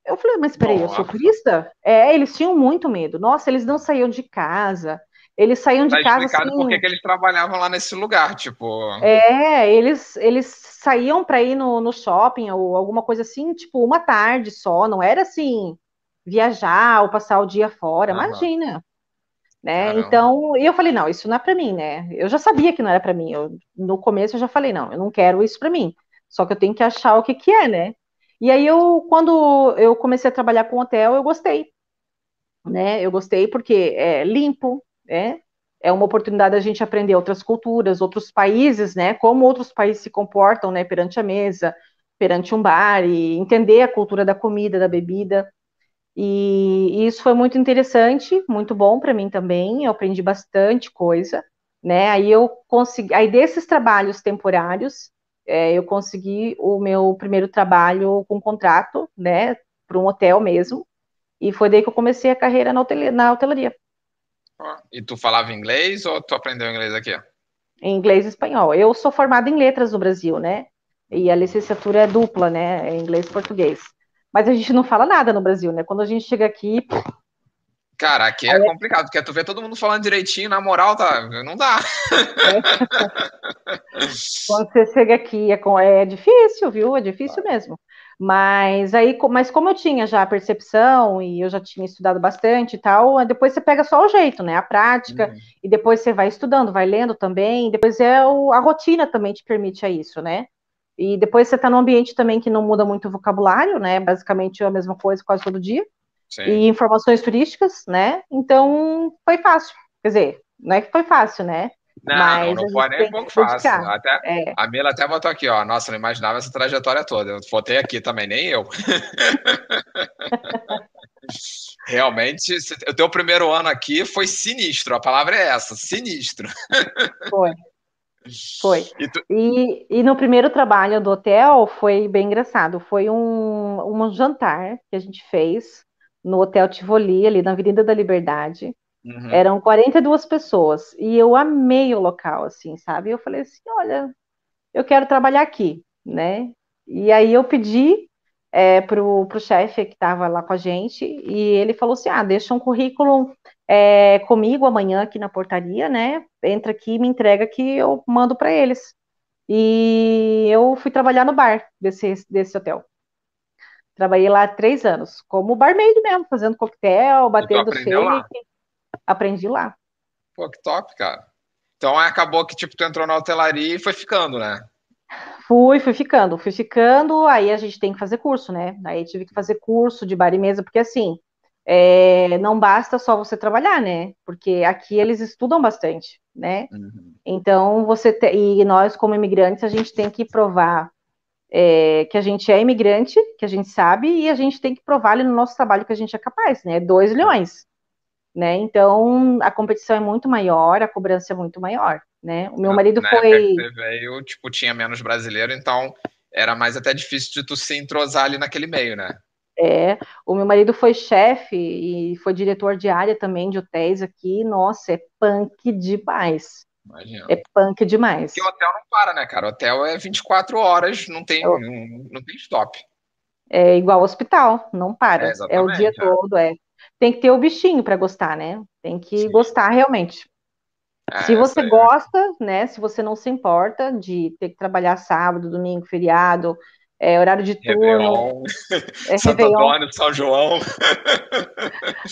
Eu falei, mas peraí, eu sou turista? É, eles tinham muito medo. Nossa, eles não saíam de casa, eles saíam de tá casa assim. Por que eles trabalhavam lá nesse lugar, tipo. É, eles, eles saíam para ir no, no shopping ou alguma coisa assim, tipo, uma tarde só, não era assim, viajar ou passar o dia fora, uhum. imagina. Né? Então, eu falei, não, isso não é para mim, né? Eu já sabia que não era para mim. Eu, no começo eu já falei, não, eu não quero isso para mim. Só que eu tenho que achar o que que é, né? E aí eu, quando eu comecei a trabalhar com hotel, eu gostei, né? Eu gostei porque é limpo, né? É uma oportunidade da gente aprender outras culturas, outros países, né? Como outros países se comportam, né? Perante a mesa, perante um bar e entender a cultura da comida, da bebida. E, e isso foi muito interessante, muito bom para mim também. Eu aprendi bastante coisa, né? Aí eu consegui, aí desses trabalhos temporários, é, eu consegui o meu primeiro trabalho com contrato, né? Para um hotel mesmo. E foi daí que eu comecei a carreira na, hotel, na hotelaria. E tu falava inglês ou tu aprendeu inglês aqui? Em inglês e espanhol. Eu sou formada em letras no Brasil, né? E a licenciatura é dupla, né? É inglês e português. Mas a gente não fala nada no Brasil, né? Quando a gente chega aqui. Cara, aqui é, é complicado, porque tu vê todo mundo falando direitinho, na moral, tá? Não dá. É. Quando você chega aqui, é, é difícil, viu? É difícil mesmo. Mas aí, mas como eu tinha já a percepção e eu já tinha estudado bastante e tal, depois você pega só o jeito, né? A prática, uhum. e depois você vai estudando, vai lendo também, depois é o, a rotina também te permite a isso, né? E depois você está num ambiente também que não muda muito o vocabulário, né? Basicamente é a mesma coisa quase todo dia. Sim. E informações turísticas, né? Então foi fácil. Quer dizer, não é que foi fácil, né? Não, Mas não, não foi nem um pouco fácil. Até, é. A Mila até botou aqui, ó. Nossa, não imaginava essa trajetória toda. Eu botei aqui também, nem eu. Realmente, o teu primeiro ano aqui foi sinistro. A palavra é essa, sinistro. Foi. Foi. E, tu... e, e, no primeiro trabalho do hotel foi bem engraçado. Foi um, um jantar que a gente fez no Hotel Tivoli, ali na Avenida da Liberdade. Uhum. Eram 42 pessoas e eu amei o local, assim, sabe? Eu falei assim: olha, eu quero trabalhar aqui, né? E aí eu pedi é, pro, pro chefe que estava lá com a gente e ele falou assim: ah, deixa um currículo é, comigo amanhã aqui na portaria, né? Entra aqui e me entrega que eu mando para eles. E eu fui trabalhar no bar desse, desse hotel. Trabalhei lá três anos, como barmaid mesmo, fazendo coquetel, batendo shake. Lá? aprendi lá. Pô, que top, cara. Então acabou que tipo tu entrou na hotelaria e foi ficando, né? Fui, fui ficando, fui ficando, aí a gente tem que fazer curso, né? Aí tive que fazer curso de bar e mesa, porque assim, é, não basta só você trabalhar, né? Porque aqui eles estudam bastante, né? Uhum. Então você te, e nós como imigrantes a gente tem que provar é, que a gente é imigrante, que a gente sabe e a gente tem que provar ali no nosso trabalho que a gente é capaz, né? Dois leões, né? Então a competição é muito maior, a cobrança é muito maior né? O meu marido Na foi. Você veio, tipo, tinha menos brasileiro, então era mais até difícil de tu se entrosar ali naquele meio, né? É, o meu marido foi chefe e foi diretor de área também de hotéis aqui. Nossa, é punk demais. Imagina. É punk demais. Porque o hotel não para, né, cara? O hotel é 24 horas, não tem, não, não tem stop. É igual hospital, não para. É, é o dia é. todo, é. Tem que ter o bichinho para gostar, né? Tem que Sim. gostar realmente. Ah, se você gosta, né? Se você não se importa de ter que trabalhar sábado, domingo, feriado, é, horário de turno. É, Santo Réveillon. Antônio, São João.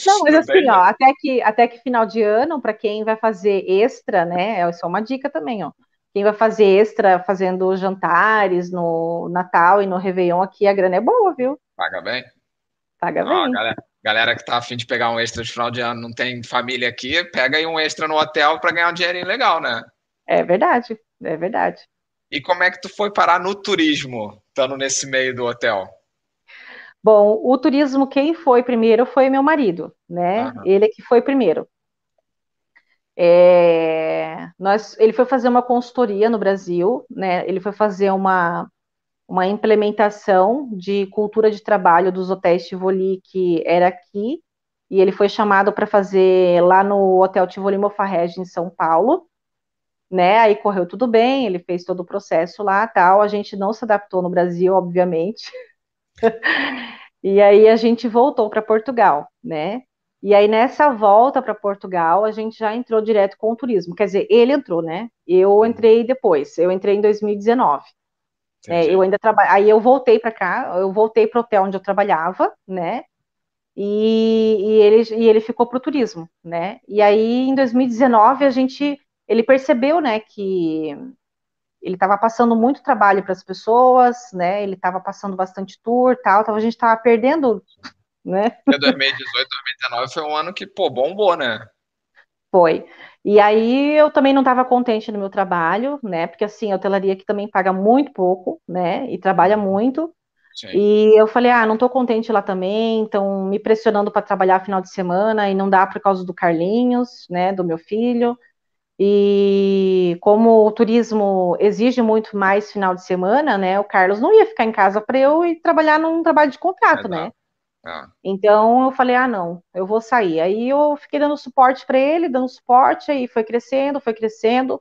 Não, mas assim, ó, até que, até que final de ano, para quem vai fazer extra, né? É só uma dica também, ó. Quem vai fazer extra fazendo jantares no Natal e no Réveillon aqui, a grana é boa, viu? Paga bem? Paga bem. galera, Galera que tá afim de pegar um extra de final de ano, não tem família aqui, pega aí um extra no hotel para ganhar um dinheirinho legal, né? É verdade, é verdade. E como é que tu foi parar no turismo, estando nesse meio do hotel? Bom, o turismo, quem foi primeiro foi meu marido, né? Uhum. Ele é que foi primeiro. É, nós, ele foi fazer uma consultoria no Brasil, né? Ele foi fazer uma, uma implementação de cultura de trabalho dos hotéis Tivoli que era aqui, e ele foi chamado para fazer lá no Hotel Tivoli Mofarrege, em São Paulo, né, aí correu tudo bem, ele fez todo o processo lá, tal, a gente não se adaptou no Brasil, obviamente, e aí a gente voltou para Portugal, né, e aí nessa volta para Portugal, a gente já entrou direto com o turismo, quer dizer, ele entrou, né, eu entrei depois, eu entrei em 2019, é, eu ainda trabalho. Aí eu voltei para cá, eu voltei para o hotel onde eu trabalhava, né? E, e, ele, e ele ficou para o turismo, né? E aí em 2019 a gente, ele percebeu, né, que ele estava passando muito trabalho para as pessoas, né? Ele estava passando bastante tour, tal, então a gente estava perdendo, né? 2018, 2019 foi um ano que pô bombou, né? Foi. E aí eu também não estava contente no meu trabalho, né? Porque assim, a hotelaria aqui também paga muito pouco, né? E trabalha muito. Sim. E eu falei, ah, não estou contente lá também, estão me pressionando para trabalhar final de semana e não dá por causa do Carlinhos, né? Do meu filho. E como o turismo exige muito mais final de semana, né? O Carlos não ia ficar em casa para eu ir trabalhar num trabalho de contrato, né? Ah. Então eu falei, ah, não, eu vou sair. Aí eu fiquei dando suporte para ele, dando suporte, aí foi crescendo, foi crescendo.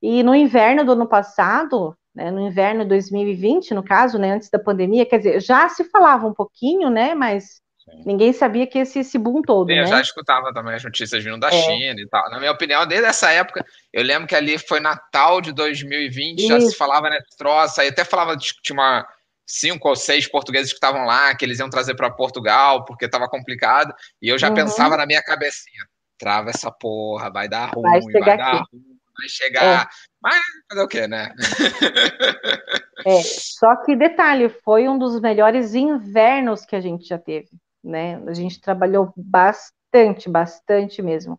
E no inverno do ano passado, né, no inverno de 2020, no caso, né, antes da pandemia, quer dizer, já se falava um pouquinho, né, mas Sim. ninguém sabia que esse, esse boom todo, Sim, né? Eu já escutava também as notícias vindo da é. China e tal. Na minha opinião, desde essa época, eu lembro que ali foi Natal de 2020, Isso. já se falava nesse troço, aí até falava de tinha uma cinco ou seis portugueses que estavam lá, que eles iam trazer para Portugal, porque estava complicado, e eu já uhum. pensava na minha cabecinha, trava essa porra, vai dar ruim, vai, vai dar ruim, vai chegar, é. mas fazer o quê, né? É, só que detalhe, foi um dos melhores invernos que a gente já teve, né? A gente trabalhou bastante, bastante mesmo.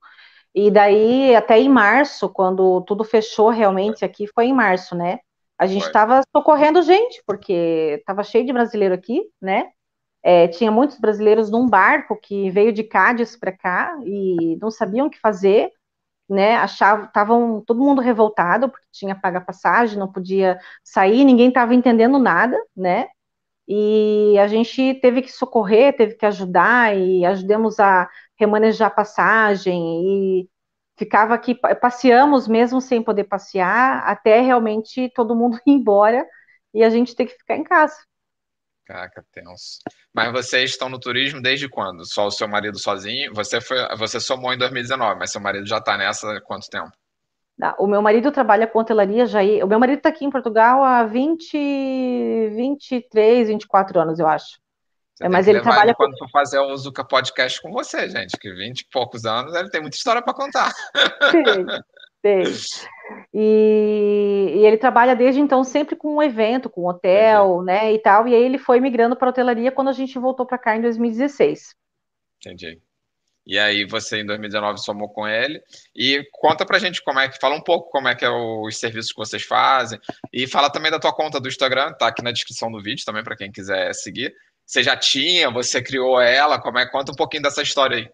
E daí, até em março, quando tudo fechou realmente aqui, foi em março, né? A gente estava socorrendo gente, porque estava cheio de brasileiro aqui, né? É, tinha muitos brasileiros num barco que veio de Cádiz para cá e não sabiam o que fazer, né? Achavam, estavam todo mundo revoltado porque tinha que pagar passagem, não podia sair, ninguém estava entendendo nada, né? E a gente teve que socorrer, teve que ajudar e ajudamos a remanejar passagem e ficava aqui, passeamos mesmo sem poder passear, até realmente todo mundo ir embora e a gente ter que ficar em casa. Caraca, tenso. Mas vocês estão no turismo desde quando? Só o seu marido sozinho? Você foi, você somou em 2019, mas seu marido já está nessa há quanto tempo? O meu marido trabalha com hotelaria já. O meu marido está aqui em Portugal há 20, 23, 24 anos, eu acho. É, mas ele trabalha quando for fazer o Zuka Podcast com você, gente, que 20 e poucos anos ele tem muita história para contar. Tem, Tem. E, e, ele trabalha desde então sempre com um evento, com um hotel, Entendi. né, e tal. E aí ele foi migrando para hotelaria quando a gente voltou para cá em 2016. Entendi. E aí você em 2019 somou com ele e conta pra gente como é que fala um pouco como é que é os serviços que vocês fazem e fala também da tua conta do Instagram, tá aqui na descrição do vídeo também para quem quiser seguir. Você já tinha, você criou ela, como é? Conta um pouquinho dessa história aí.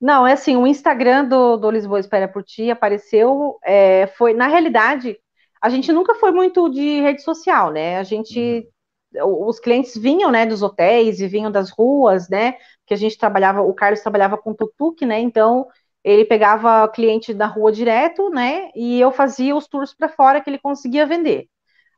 Não, é assim, o Instagram do, do Lisboa Espera por Ti apareceu, é, foi, na realidade, a gente nunca foi muito de rede social, né? A gente, uhum. os clientes vinham, né, dos hotéis e vinham das ruas, né? Que a gente trabalhava, o Carlos trabalhava com tuk-tuk, né? Então, ele pegava cliente da rua direto, né? E eu fazia os tours para fora que ele conseguia vender.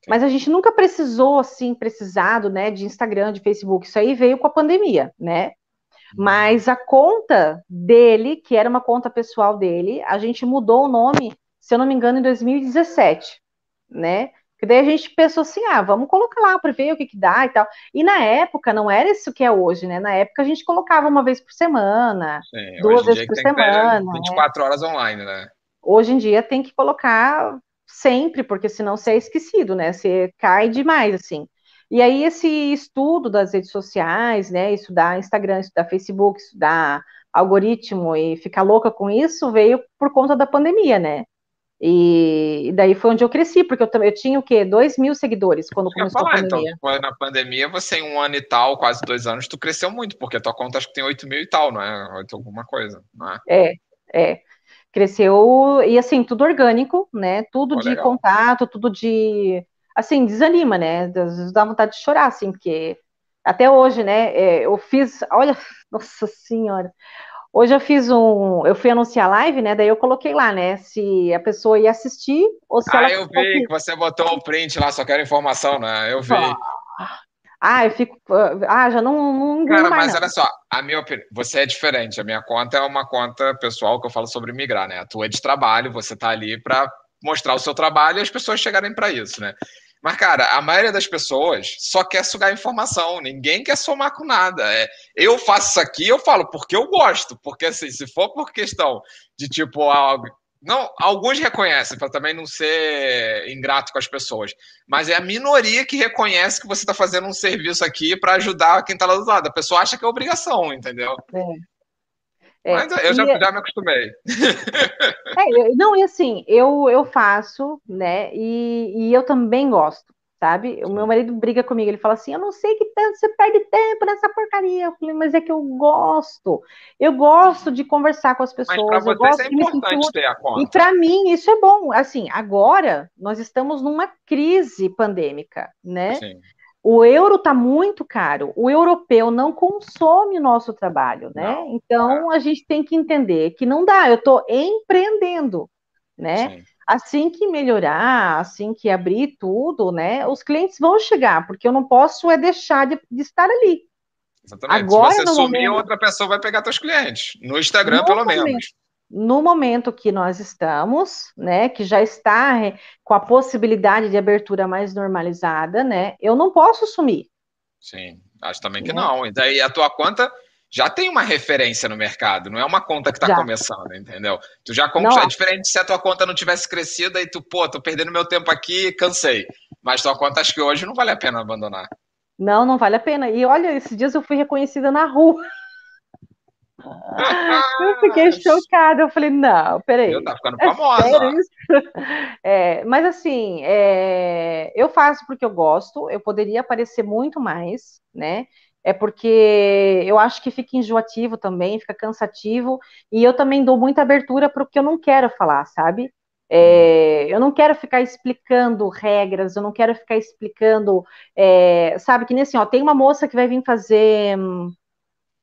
Mas a gente nunca precisou, assim, precisado, né, de Instagram, de Facebook. Isso aí veio com a pandemia, né? Uhum. Mas a conta dele, que era uma conta pessoal dele, a gente mudou o nome, se eu não me engano, em 2017, né? Que daí a gente pensou assim, ah, vamos colocar lá para ver o que, que dá e tal. E na época não era isso que é hoje, né? Na época a gente colocava uma vez por semana, Sim, duas vezes por semana. 24 né? horas online, né? Hoje em dia tem que colocar sempre, porque senão você é esquecido, né? Você cai demais, assim. E aí, esse estudo das redes sociais, né? Estudar Instagram, estudar Facebook, estudar algoritmo e ficar louca com isso, veio por conta da pandemia, né? E, daí foi onde eu cresci, porque eu, eu tinha o quê? Dois mil seguidores quando começou falar, a então, pandemia. Então, na pandemia, você em um ano e tal, quase dois anos, tu cresceu muito, porque a tua conta acho que tem oito mil e tal, não é? Oito alguma coisa, não é? É, é cresceu e assim tudo orgânico, né? Tudo de legal. contato, tudo de assim desanima, né? Às vezes dá vontade de chorar, assim, porque até hoje, né? É, eu fiz, olha, nossa senhora. Hoje eu fiz um, eu fui anunciar a live, né? Daí eu coloquei lá, né? Se a pessoa ia assistir ou se ah, ela. Ah, eu vi que você botou o print lá, só quero informação, né? Eu vi. Ah, eu fico. Ah, já não. não Cara, mas não. olha só, a minha opinião. Você é diferente. A minha conta é uma conta pessoal que eu falo sobre migrar, né? A tua é de trabalho, você tá ali para mostrar o seu trabalho e as pessoas chegarem para isso, né? Mas, cara, a maioria das pessoas só quer sugar informação, ninguém quer somar com nada. É, eu faço isso aqui, eu falo porque eu gosto, porque assim, se for por questão de tipo algo, não, alguns reconhecem, para também não ser ingrato com as pessoas. Mas é a minoria que reconhece que você está fazendo um serviço aqui para ajudar quem está lá do lado. A pessoa acha que é obrigação, entendeu? É. É. Mas eu já, e, já me acostumei. É, não, e assim, eu, eu faço, né? E, e eu também gosto sabe? O meu marido briga comigo, ele fala assim: Eu não sei que tanto você perde tempo nessa porcaria. Eu falei, mas é que eu gosto. Eu gosto de conversar com as pessoas. eu gosto é de sentir... ter a conta. E para mim, isso é bom. Assim, agora nós estamos numa crise pandêmica, né? Sim. O euro está muito caro. O europeu não consome o nosso trabalho, né? Não, então a gente tem que entender que não dá. Eu estou empreendendo, né? Sim assim que melhorar, assim que abrir tudo, né, os clientes vão chegar, porque eu não posso é deixar de, de estar ali. Exatamente. Agora, Se você sumir, momento... outra pessoa vai pegar seus clientes. No Instagram, no pelo momento, menos. No momento que nós estamos, né, que já está com a possibilidade de abertura mais normalizada, né, eu não posso sumir. Sim, acho também que não. não. E daí a tua conta já tem uma referência no mercado, não é uma conta que está começando, entendeu? Tu já é diferente se a tua conta não tivesse crescido e tu, pô, tô perdendo meu tempo aqui, cansei. Mas tua conta acho que hoje não vale a pena abandonar. Não, não vale a pena. E olha, esses dias eu fui reconhecida na rua. Eu fiquei chocada. Eu falei, não, peraí. Eu tá ficando famosa. É, é, mas assim, é, eu faço porque eu gosto. Eu poderia aparecer muito mais, né? é porque eu acho que fica enjoativo também, fica cansativo, e eu também dou muita abertura para o que eu não quero falar, sabe? É, eu não quero ficar explicando regras, eu não quero ficar explicando, é, sabe, que nem assim, ó, tem uma moça que vai vir fazer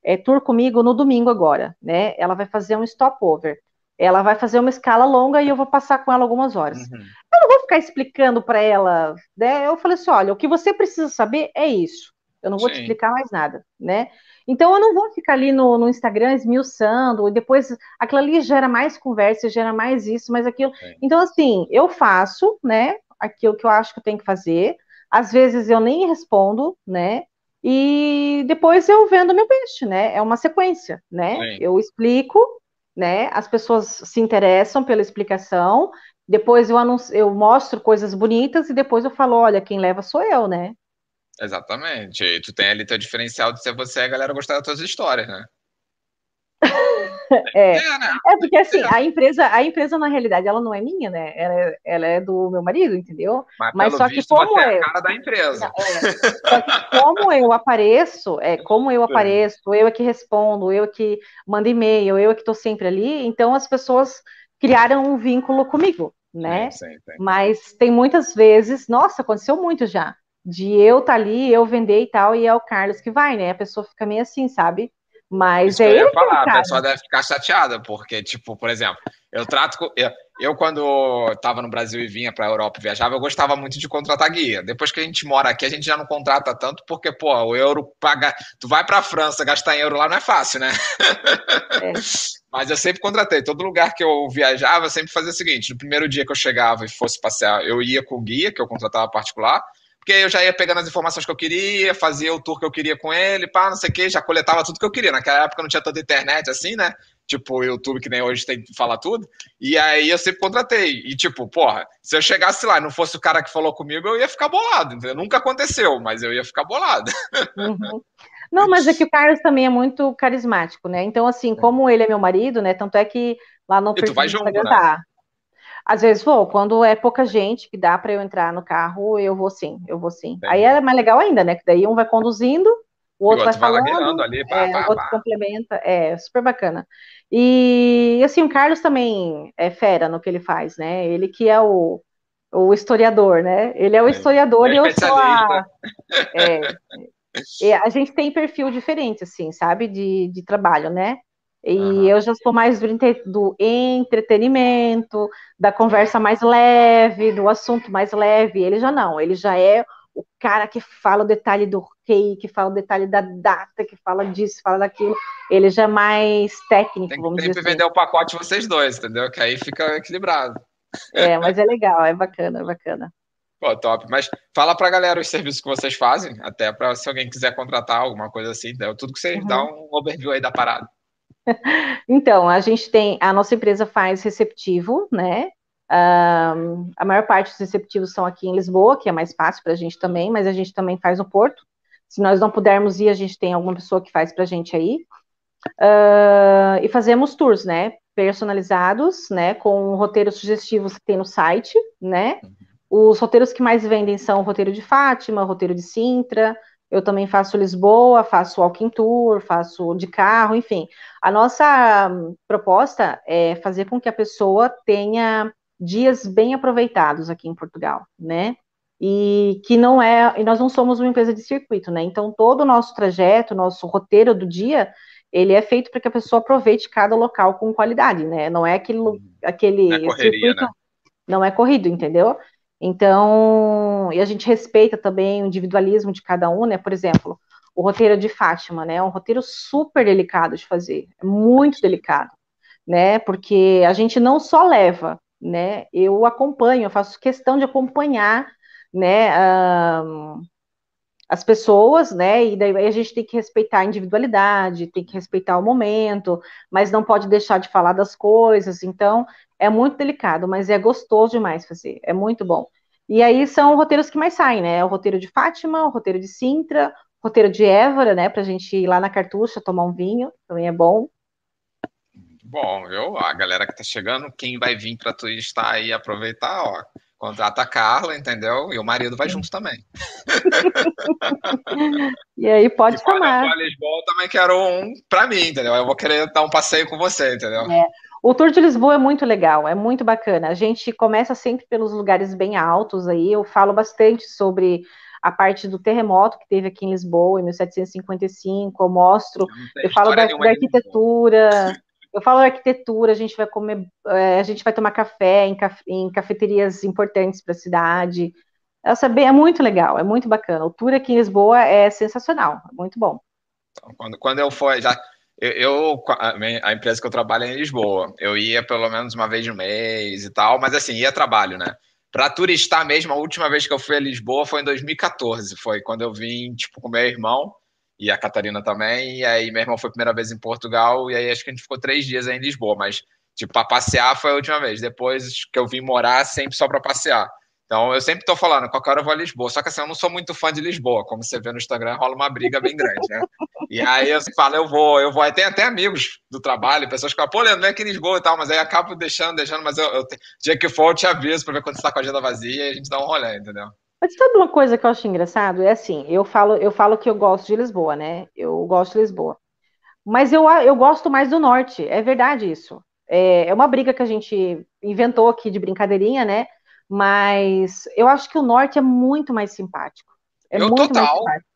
é, tour comigo no domingo agora, né? Ela vai fazer um stopover. Ela vai fazer uma escala longa e eu vou passar com ela algumas horas. Uhum. Eu não vou ficar explicando para ela, né? Eu falei assim: olha, o que você precisa saber é isso. Eu não vou Sim. te explicar mais nada, né? Então eu não vou ficar ali no, no Instagram esmiuçando, e depois aquilo ali gera mais conversa, gera mais isso, mais aquilo. Sim. Então, assim, eu faço, né, aquilo que eu acho que eu tenho que fazer. Às vezes eu nem respondo, né? E depois eu vendo meu peixe, né? É uma sequência, né? Sim. Eu explico, né? As pessoas se interessam pela explicação, depois eu, anuncio, eu mostro coisas bonitas e depois eu falo, olha, quem leva sou eu, né? Exatamente. E tu tem ali teu diferencial de ser você a galera gostar das tuas histórias, né? é. É, né? é, porque assim, a empresa, a empresa, na realidade, ela não é minha, né? Ela é, ela é do meu marido, entendeu? Mas, Mas só que como é a cara da empresa. É, só que como eu apareço, é, como eu apareço, eu é que respondo, eu é que mando e-mail, eu é que estou sempre ali, então as pessoas criaram um vínculo comigo, né? Sim, sim, sim. Mas tem muitas vezes, nossa, aconteceu muito já, de eu estar tá ali, eu vender e tal, e é o Carlos que vai, né? A pessoa fica meio assim, sabe? Mas Isso é eu ia falar, a pessoa deve ficar chateada, porque, tipo, por exemplo, eu trato com. Eu, eu quando estava no Brasil e vinha para a Europa e viajava, eu gostava muito de contratar guia. Depois que a gente mora aqui, a gente já não contrata tanto, porque, pô, o euro paga. Tu vai para a França, gastar em euro lá não é fácil, né? É. Mas eu sempre contratei. Todo lugar que eu viajava, eu sempre fazia o seguinte: no primeiro dia que eu chegava e fosse passear, eu ia com o guia, que eu contratava particular porque eu já ia pegando as informações que eu queria, fazia o tour que eu queria com ele, pá, não sei o que, já coletava tudo que eu queria. Naquela época não tinha tanta internet assim, né? Tipo, o YouTube, que nem hoje tem que falar tudo. E aí eu sempre contratei. E, tipo, porra, se eu chegasse lá e não fosse o cara que falou comigo, eu ia ficar bolado, entendeu? Nunca aconteceu, mas eu ia ficar bolado. Uhum. Não, mas é que o Carlos também é muito carismático, né? Então, assim, é. como ele é meu marido, né? Tanto é que lá no e perfil tu vai junto, né? Tá, às vezes vou, quando é pouca gente que dá para eu entrar no carro, eu vou sim, eu vou sim. Aí é mais legal ainda, né? Que daí um vai conduzindo, o outro, vai falando, ali, pá, é, pá, o outro pá. complementa, é super bacana. E assim, o Carlos também é fera no que ele faz, né? Ele que é o, o historiador, né? Ele é o historiador é e eu sou a. É, a gente tem perfil diferente, assim, sabe? De, de trabalho, né? E uhum. eu já sou mais do, entretenimento, da conversa mais leve, do assunto mais leve. Ele já não, ele já é o cara que fala o detalhe do rei, que fala o detalhe da data, que fala disso, fala daquilo. Ele já é mais técnico, Tem vamos dizer assim. vender o pacote vocês dois, entendeu? Que aí fica equilibrado. É, mas é legal, é bacana, é bacana. Pô, top. Mas fala pra galera os serviços que vocês fazem, até para se alguém quiser contratar alguma coisa assim, tudo que vocês uhum. dão um overview aí da parada. Então, a gente tem, a nossa empresa faz receptivo, né? Um, a maior parte dos receptivos são aqui em Lisboa, que é mais fácil para a gente também, mas a gente também faz no Porto. Se nós não pudermos ir, a gente tem alguma pessoa que faz para a gente aí. Uh, e fazemos tours, né? Personalizados, né? Com roteiros sugestivos que tem no site, né? Os roteiros que mais vendem são o roteiro de Fátima, o roteiro de Sintra, eu também faço Lisboa, faço walking tour, faço de carro, enfim. A nossa proposta é fazer com que a pessoa tenha dias bem aproveitados aqui em Portugal, né? E que não é, e nós não somos uma empresa de circuito, né? Então todo o nosso trajeto, nosso roteiro do dia, ele é feito para que a pessoa aproveite cada local com qualidade, né? Não é aquele, aquele é correria, circuito, né? não é corrido, entendeu? Então, e a gente respeita também o individualismo de cada um, né? Por exemplo, o roteiro de Fátima, né? É um roteiro super delicado de fazer, é muito delicado, né? Porque a gente não só leva, né? Eu acompanho, eu faço questão de acompanhar, né? As pessoas, né? E daí a gente tem que respeitar a individualidade, tem que respeitar o momento, mas não pode deixar de falar das coisas. Então, é muito delicado, mas é gostoso demais fazer, é muito bom. E aí são roteiros que mais saem, né? O roteiro de Fátima, o roteiro de Sintra, o roteiro de Évora, né? Pra gente ir lá na Cartucha tomar um vinho, também é bom. Bom, eu, a galera que tá chegando, quem vai vir para turistar aí aproveitar, ó, contrata a Carla, entendeu? E o marido vai junto também. e aí pode e chamar. Eu Lisboa, eu também quero um para mim, entendeu? Eu vou querer dar um passeio com você, entendeu? É. O Tour de Lisboa é muito legal, é muito bacana. A gente começa sempre pelos lugares bem altos aí. Eu falo bastante sobre a parte do terremoto que teve aqui em Lisboa em 1755. Eu mostro, eu, eu falo da, da arquitetura. Eu falo arquitetura, a gente vai comer, é, a gente vai tomar café em, em cafeterias importantes para a cidade. Essa é, é muito legal, é muito bacana. O tour aqui em Lisboa é sensacional, é muito bom. Quando, quando eu for, já eu a, empresa que eu trabalho é em Lisboa. Eu ia pelo menos uma vez no mês e tal, mas assim, ia trabalho, né? Para turistar mesmo, a última vez que eu fui a Lisboa foi em 2014. Foi quando eu vim, tipo, com meu irmão. E a Catarina também. E aí, meu irmão foi a primeira vez em Portugal, e aí acho que a gente ficou três dias aí em Lisboa, mas, tipo, para passear foi a última vez. Depois que eu vim morar, sempre só para passear. Então, eu sempre tô falando, qualquer hora eu vou a Lisboa. Só que assim, eu não sou muito fã de Lisboa. Como você vê no Instagram, rola uma briga bem grande, né? E aí eu falo, eu vou, eu vou. Aí tem até amigos do trabalho, pessoas que falam, pô, Leandro, vem aqui em Lisboa e tal, mas aí acabo deixando, deixando, mas eu, eu dia que for, eu te aviso pra ver quando você tá com a agenda vazia e a gente dá um rolê, entendeu? Mas sabe uma coisa que eu acho engraçado? É assim, eu falo, eu falo que eu gosto de Lisboa, né? Eu gosto de Lisboa. Mas eu, eu gosto mais do norte, é verdade isso. É, é uma briga que a gente inventou aqui de brincadeirinha, né? Mas eu acho que o norte é muito mais simpático. É eu muito total. mais simpático.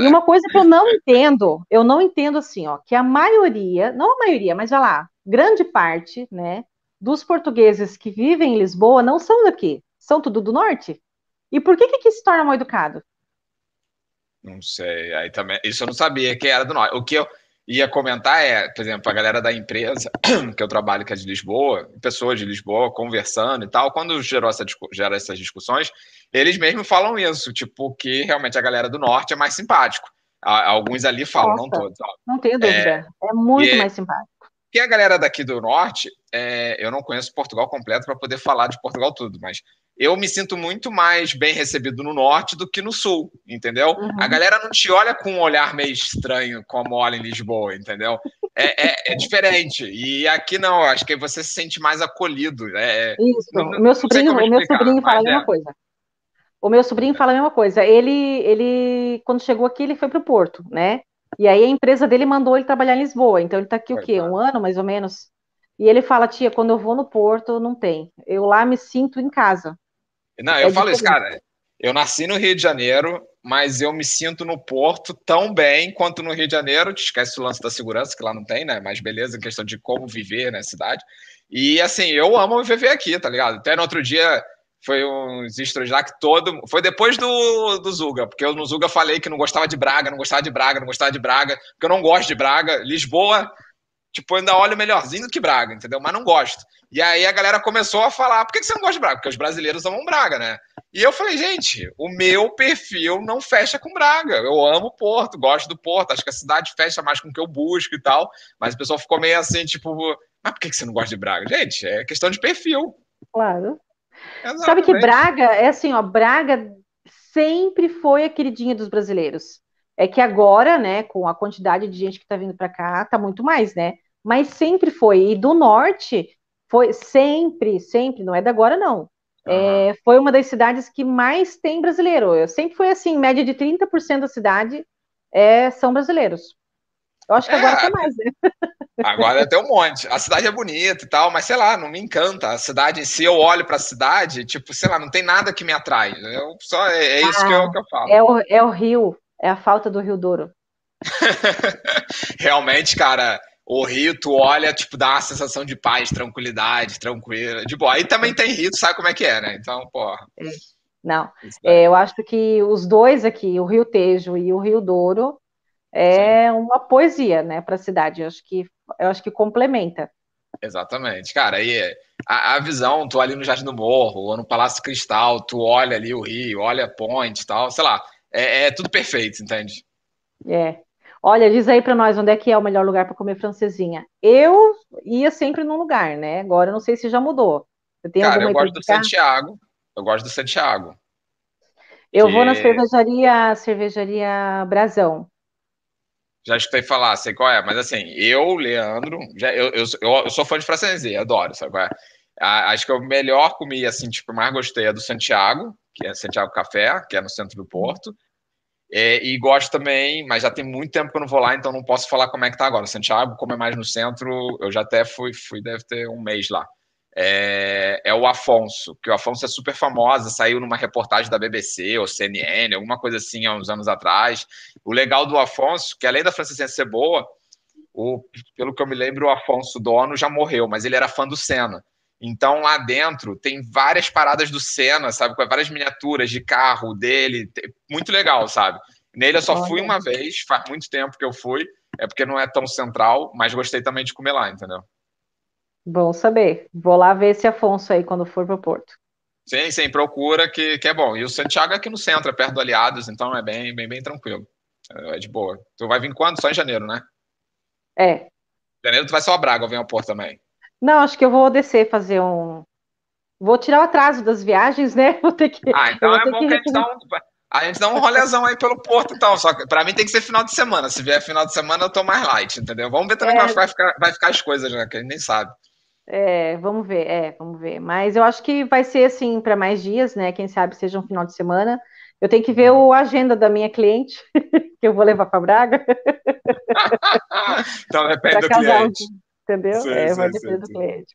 E uma coisa que eu não entendo, eu não entendo assim, ó, que a maioria, não a maioria, mas vai lá, grande parte, né, dos portugueses que vivem em Lisboa não são daqui, são tudo do norte. E por que que aqui se torna mal educado? Não sei, aí também, isso eu não sabia que era do norte. O que eu, ia comentar é, por exemplo, a galera da empresa que eu trabalho, que é de Lisboa, pessoas de Lisboa conversando e tal, quando gerou essa, gera essas discussões, eles mesmos falam isso, tipo, que realmente a galera do norte é mais simpático. Alguns ali falam, Nossa, não todos. Ó. Não tenho dúvida, é, é muito mais simpático. Que a galera daqui do norte, é, eu não conheço Portugal completo para poder falar de Portugal tudo, mas eu me sinto muito mais bem recebido no norte do que no sul, entendeu? Uhum. A galera não te olha com um olhar meio estranho como olha em Lisboa, entendeu? É, é, é diferente. E aqui não, acho que você se sente mais acolhido. É, é Isso. Não, o meu sobrinho, o meu sobrinho fala a mesma é. coisa. O meu sobrinho fala a mesma coisa. Ele, ele, quando chegou aqui, ele foi para o Porto, né? E aí a empresa dele mandou ele trabalhar em Lisboa. Então ele está aqui o quê? Um ano, mais ou menos. E ele fala, tia, quando eu vou no Porto, não tem. Eu lá me sinto em casa. Não, eu é falo isso, cara. Eu nasci no Rio de Janeiro, mas eu me sinto no Porto tão bem quanto no Rio de Janeiro. Te esquece o lance da segurança, que lá não tem, né? Mas beleza, questão de como viver na cidade. E assim, eu amo viver aqui, tá ligado? Até no outro dia foi uns extras lá que todo. Foi depois do, do Zuga, porque eu no Zuga falei que não gostava de Braga, não gostava de Braga, não gostava de Braga, porque eu não gosto de Braga. Lisboa Tipo, ainda olho melhorzinho do que Braga, entendeu? Mas não gosto. E aí a galera começou a falar: por que você não gosta de Braga? Porque os brasileiros amam Braga, né? E eu falei, gente, o meu perfil não fecha com Braga. Eu amo Porto, gosto do Porto, acho que a cidade fecha mais com o que eu busco e tal. Mas o pessoal ficou meio assim, tipo, mas por que você não gosta de Braga? Gente, é questão de perfil. Claro. Exatamente. Sabe que Braga é assim, ó, Braga sempre foi a queridinha dos brasileiros. É que agora, né, com a quantidade de gente que está vindo para cá, tá muito mais, né? Mas sempre foi. E do norte foi sempre, sempre, não é da agora, não. Uhum. É, foi uma das cidades que mais tem brasileiro. Eu sempre foi assim, média de 30% da cidade é, são brasileiros. Eu acho que é, agora tá mais, né? Agora tem um monte. A cidade é bonita e tal, mas sei lá, não me encanta. A cidade si, eu olho para a cidade, tipo, sei lá, não tem nada que me atrai. Eu só é, é isso ah, que, eu, que eu falo. É o, é o Rio, é a falta do Rio Douro. Realmente, cara, o Rio, tu olha, tipo, dá uma sensação de paz, tranquilidade, tranquila. De boa. Aí também tem Rio, tu sabe como é que é, né? Então, porra. É. Não, é, eu acho que os dois aqui, o Rio Tejo e o Rio Douro, é Sim. uma poesia, né, para a cidade. Eu acho que eu acho que complementa. Exatamente, cara. Aí a, a, visão, tu ali no Jardim do Morro, ou no Palácio Cristal, tu olha ali o Rio, olha a ponte e tal, sei lá é, é tudo perfeito, entende? É. Olha, diz aí para nós onde é que é o melhor lugar para comer francesinha. Eu ia sempre num lugar, né? Agora eu não sei se já mudou. Cara, eu gosto do Santiago. Eu gosto do Santiago. Eu que... vou na cervejaria, cervejaria Brasão. Já escutei falar, sei qual é, mas assim, eu, Leandro, já, eu, eu, eu, sou fã de francesinha, adoro, sabe qual é? Acho que o melhor comi, assim, tipo, mais gostei é do Santiago, que é Santiago Café, que é no centro do Porto. É, e gosto também, mas já tem muito tempo que eu não vou lá, então não posso falar como é que tá agora. Santiago, como é mais no centro, eu já até fui, fui deve ter um mês lá. É, é, o Afonso, que o Afonso é super famosa, saiu numa reportagem da BBC ou CNN, alguma coisa assim, há uns anos atrás. O legal do Afonso, que além da francesinha ser boa, o, pelo que eu me lembro, o Afonso dono já morreu, mas ele era fã do Senna. Então lá dentro tem várias paradas do Senna, sabe? Com várias miniaturas de carro dele, muito legal, sabe? Nele eu só fui uma vez, faz muito tempo que eu fui, é porque não é tão central, mas gostei também de comer lá, entendeu? Bom saber. Vou lá ver esse Afonso aí quando for para o Porto. Sim, sim, procura que, que é bom. E o Santiago é aqui no centro, é perto do Aliados, então é bem, bem, bem tranquilo. É de boa. Tu vai vir quando? Só em janeiro, né? É. Janeiro tu vai só a Braga ou vem ao Porto também? Não, acho que eu vou descer fazer um. Vou tirar o atraso das viagens, né? Vou ter que. Ah, então é bom que, que a gente dá um. A gente dá um rolezão aí pelo Porto, então. Só que pra mim tem que ser final de semana. Se vier final de semana, eu tô mais light, entendeu? Vamos ver também é... como vai ficar, vai ficar as coisas, né? Que a gente nem sabe. É, vamos ver, é, vamos ver. Mas eu acho que vai ser assim para mais dias, né? Quem sabe seja um final de semana. Eu tenho que ver o agenda da minha cliente, que eu vou levar para Braga. então depende do cliente. Entendeu? Sim, é, sim, vai depender sim, do cliente.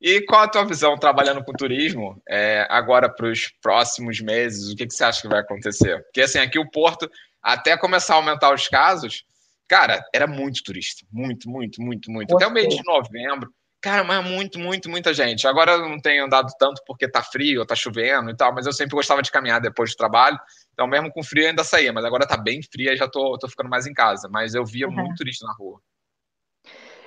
E qual a tua visão trabalhando com turismo é, agora para os próximos meses? O que, que você acha que vai acontecer? Porque assim, aqui o Porto, até começar a aumentar os casos, cara, era muito turista. Muito, muito, muito, muito. Até o mês de novembro. Cara, mas muito, muito, muita gente. Agora eu não tenho andado tanto porque tá frio, tá chovendo e tal, mas eu sempre gostava de caminhar depois do trabalho. Então, mesmo com frio, eu ainda saía, mas agora tá bem frio e já tô, tô ficando mais em casa. Mas eu via uhum. muito turista na rua.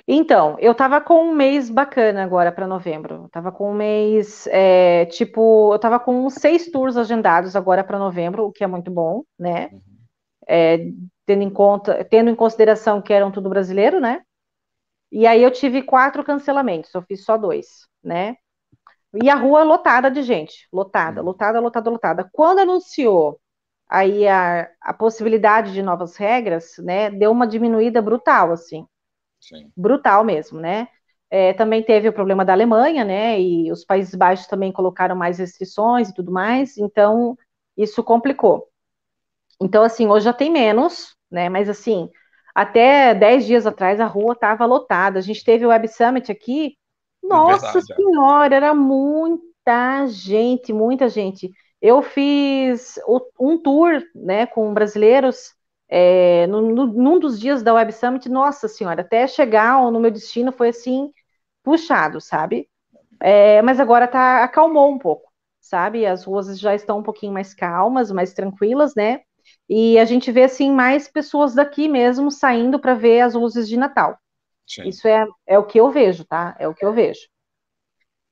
Então, eu tava com um mês bacana agora para novembro. Eu tava com um mês, é, tipo, eu tava com seis tours agendados agora para novembro, o que é muito bom, né? Uhum. É, tendo em conta, tendo em consideração que eram tudo brasileiro, né? E aí eu tive quatro cancelamentos, eu fiz só dois, né? E a rua lotada de gente, lotada, uhum. lotada, lotada, lotada. Quando anunciou aí a, a possibilidade de novas regras, né, deu uma diminuída brutal, assim. Sim. brutal mesmo, né? É, também teve o problema da Alemanha, né? E os Países Baixos também colocaram mais restrições e tudo mais, então isso complicou. Então, assim, hoje já tem menos, né? Mas assim, até 10 dias atrás a rua estava lotada. A gente teve o Web Summit aqui. É Nossa verdade, é. Senhora, era muita gente, muita gente. Eu fiz um tour, né, com brasileiros é, no, no, num dos dias da Web Summit, nossa senhora, até chegar no meu destino foi assim, puxado, sabe? É, mas agora tá, acalmou um pouco, sabe? As ruas já estão um pouquinho mais calmas, mais tranquilas, né? E a gente vê assim mais pessoas daqui mesmo saindo para ver as luzes de Natal. Sim. Isso é, é o que eu vejo, tá? É o que eu vejo.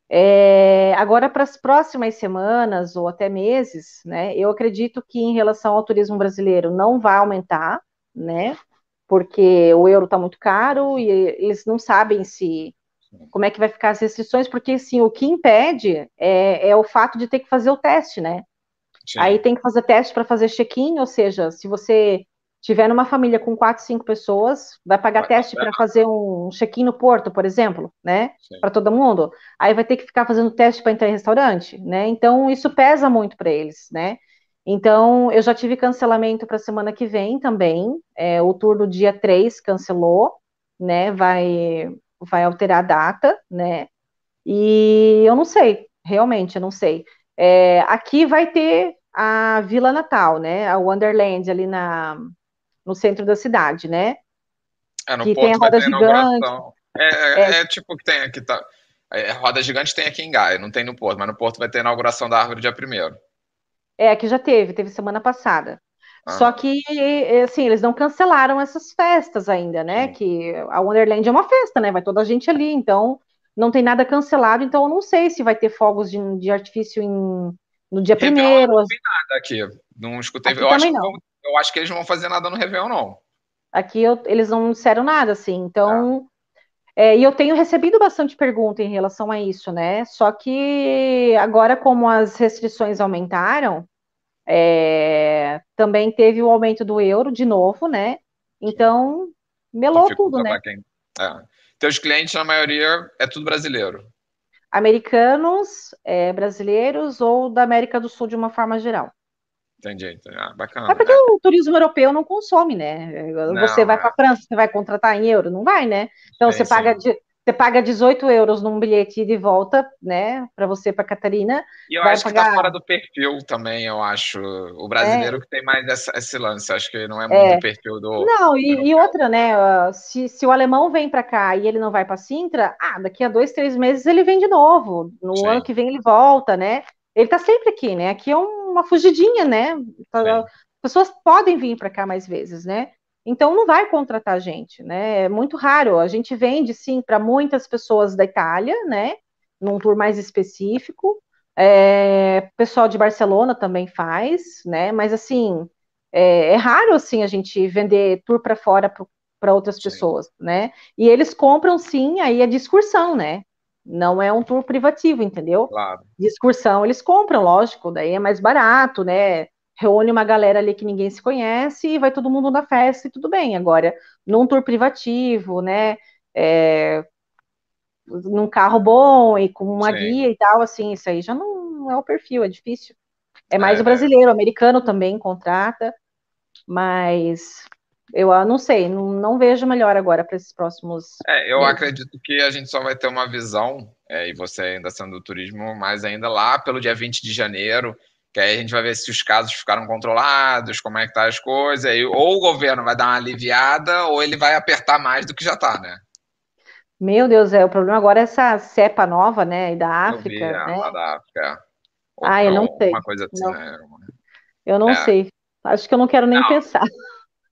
É, agora, para as próximas semanas ou até meses, né, eu acredito que em relação ao turismo brasileiro não vai aumentar, né, porque o euro está muito caro e eles não sabem se como é que vai ficar as restrições, porque sim, o que impede é, é o fato de ter que fazer o teste, né? Sim. Aí tem que fazer teste para fazer check-in, ou seja, se você tiver numa família com quatro, cinco pessoas, vai pagar vai teste para fazer um check-in no porto, por exemplo, né? Para todo mundo. Aí vai ter que ficar fazendo teste para entrar em restaurante, né? Então isso pesa muito para eles, né? Então eu já tive cancelamento para a semana que vem também. É, o tour do dia 3 cancelou, né? Vai, vai alterar a data, né? E eu não sei, realmente, eu não sei. É, aqui vai ter a Vila Natal, né? A Wonderland ali na no centro da cidade, né? É, no que Porto tem a roda gigante. É, é, é, é, tipo que tem aqui, tá? É, roda gigante tem aqui em Gaia, não tem no Porto, mas no Porto vai ter a inauguração da árvore dia primeiro. É, aqui já teve, teve semana passada. Ah. Só que, assim, eles não cancelaram essas festas ainda, né? Sim. Que a Wonderland é uma festa, né? Vai toda a gente ali, então não tem nada cancelado, então eu não sei se vai ter fogos de, de artifício em, no dia primeiro. Não vi nada aqui, não escutei. Aqui eu acho que não eu acho que eles não vão fazer nada no Réveillon, não. Aqui eu, eles não disseram nada, assim, então. É. É, e eu tenho recebido bastante pergunta em relação a isso, né? Só que agora, como as restrições aumentaram, é, também teve o aumento do euro de novo, né? Então, melou tudo, né? Quem... É. Teus clientes, na maioria, é tudo brasileiro. Americanos, é, brasileiros ou da América do Sul de uma forma geral. Entendi, entendi. Ah, bacana. É porque né? o turismo europeu não consome, né? Você não, vai é. para a França, você vai contratar em euro? Não vai, né? Então sim, você paga de, você paga 18 euros num bilhete de volta, né, para você para Catarina. E eu acho pagar... que tá fora do perfil também, eu acho. O brasileiro é. que tem mais essa, esse lance, acho que não é muito é. o perfil do. Não, e, e, outra, né? Se, se o alemão vem para cá e ele não vai para Sintra, ah, daqui a dois, três meses ele vem de novo. No Sim. ano que vem ele volta, né? Ele está sempre aqui, né? Aqui é uma fugidinha, né? As pessoas podem vir para cá mais vezes, né? Então não vai contratar a gente, né? É muito raro. A gente vende sim para muitas pessoas da Itália, né? Num tour mais específico. É, pessoal de Barcelona também faz, né? Mas assim, é, é raro, assim, a gente vender tour para fora para outras sim. pessoas, né? E eles compram, sim, aí a discursão, né? Não é um tour privativo, entendeu? Claro. Discursão eles compram, lógico, daí é mais barato, né? Reúne uma galera ali que ninguém se conhece e vai todo mundo na festa e tudo bem. Agora, num tour privativo, né? É, num carro bom e com uma Sim. guia e tal, assim, isso aí já não é o perfil, é difícil. É mais é, o brasileiro, o americano também contrata, mas eu não sei, não, não vejo melhor agora para esses próximos. É, eu meses. acredito que a gente só vai ter uma visão, é, e você ainda sendo do turismo, mas ainda lá pelo dia 20 de janeiro, que aí a gente vai ver se os casos ficaram controlados, como é que tá as coisas, aí, ou o governo vai dar uma aliviada, ou ele vai apertar mais do que já tá, né? Meu Deus, é, o problema agora é essa cepa nova, né, da África, vi, né? Lá da África. É. ah, eu não sei. Uma coisa assim, não. Né? Eu não é. sei. Acho que eu não quero nem não. pensar.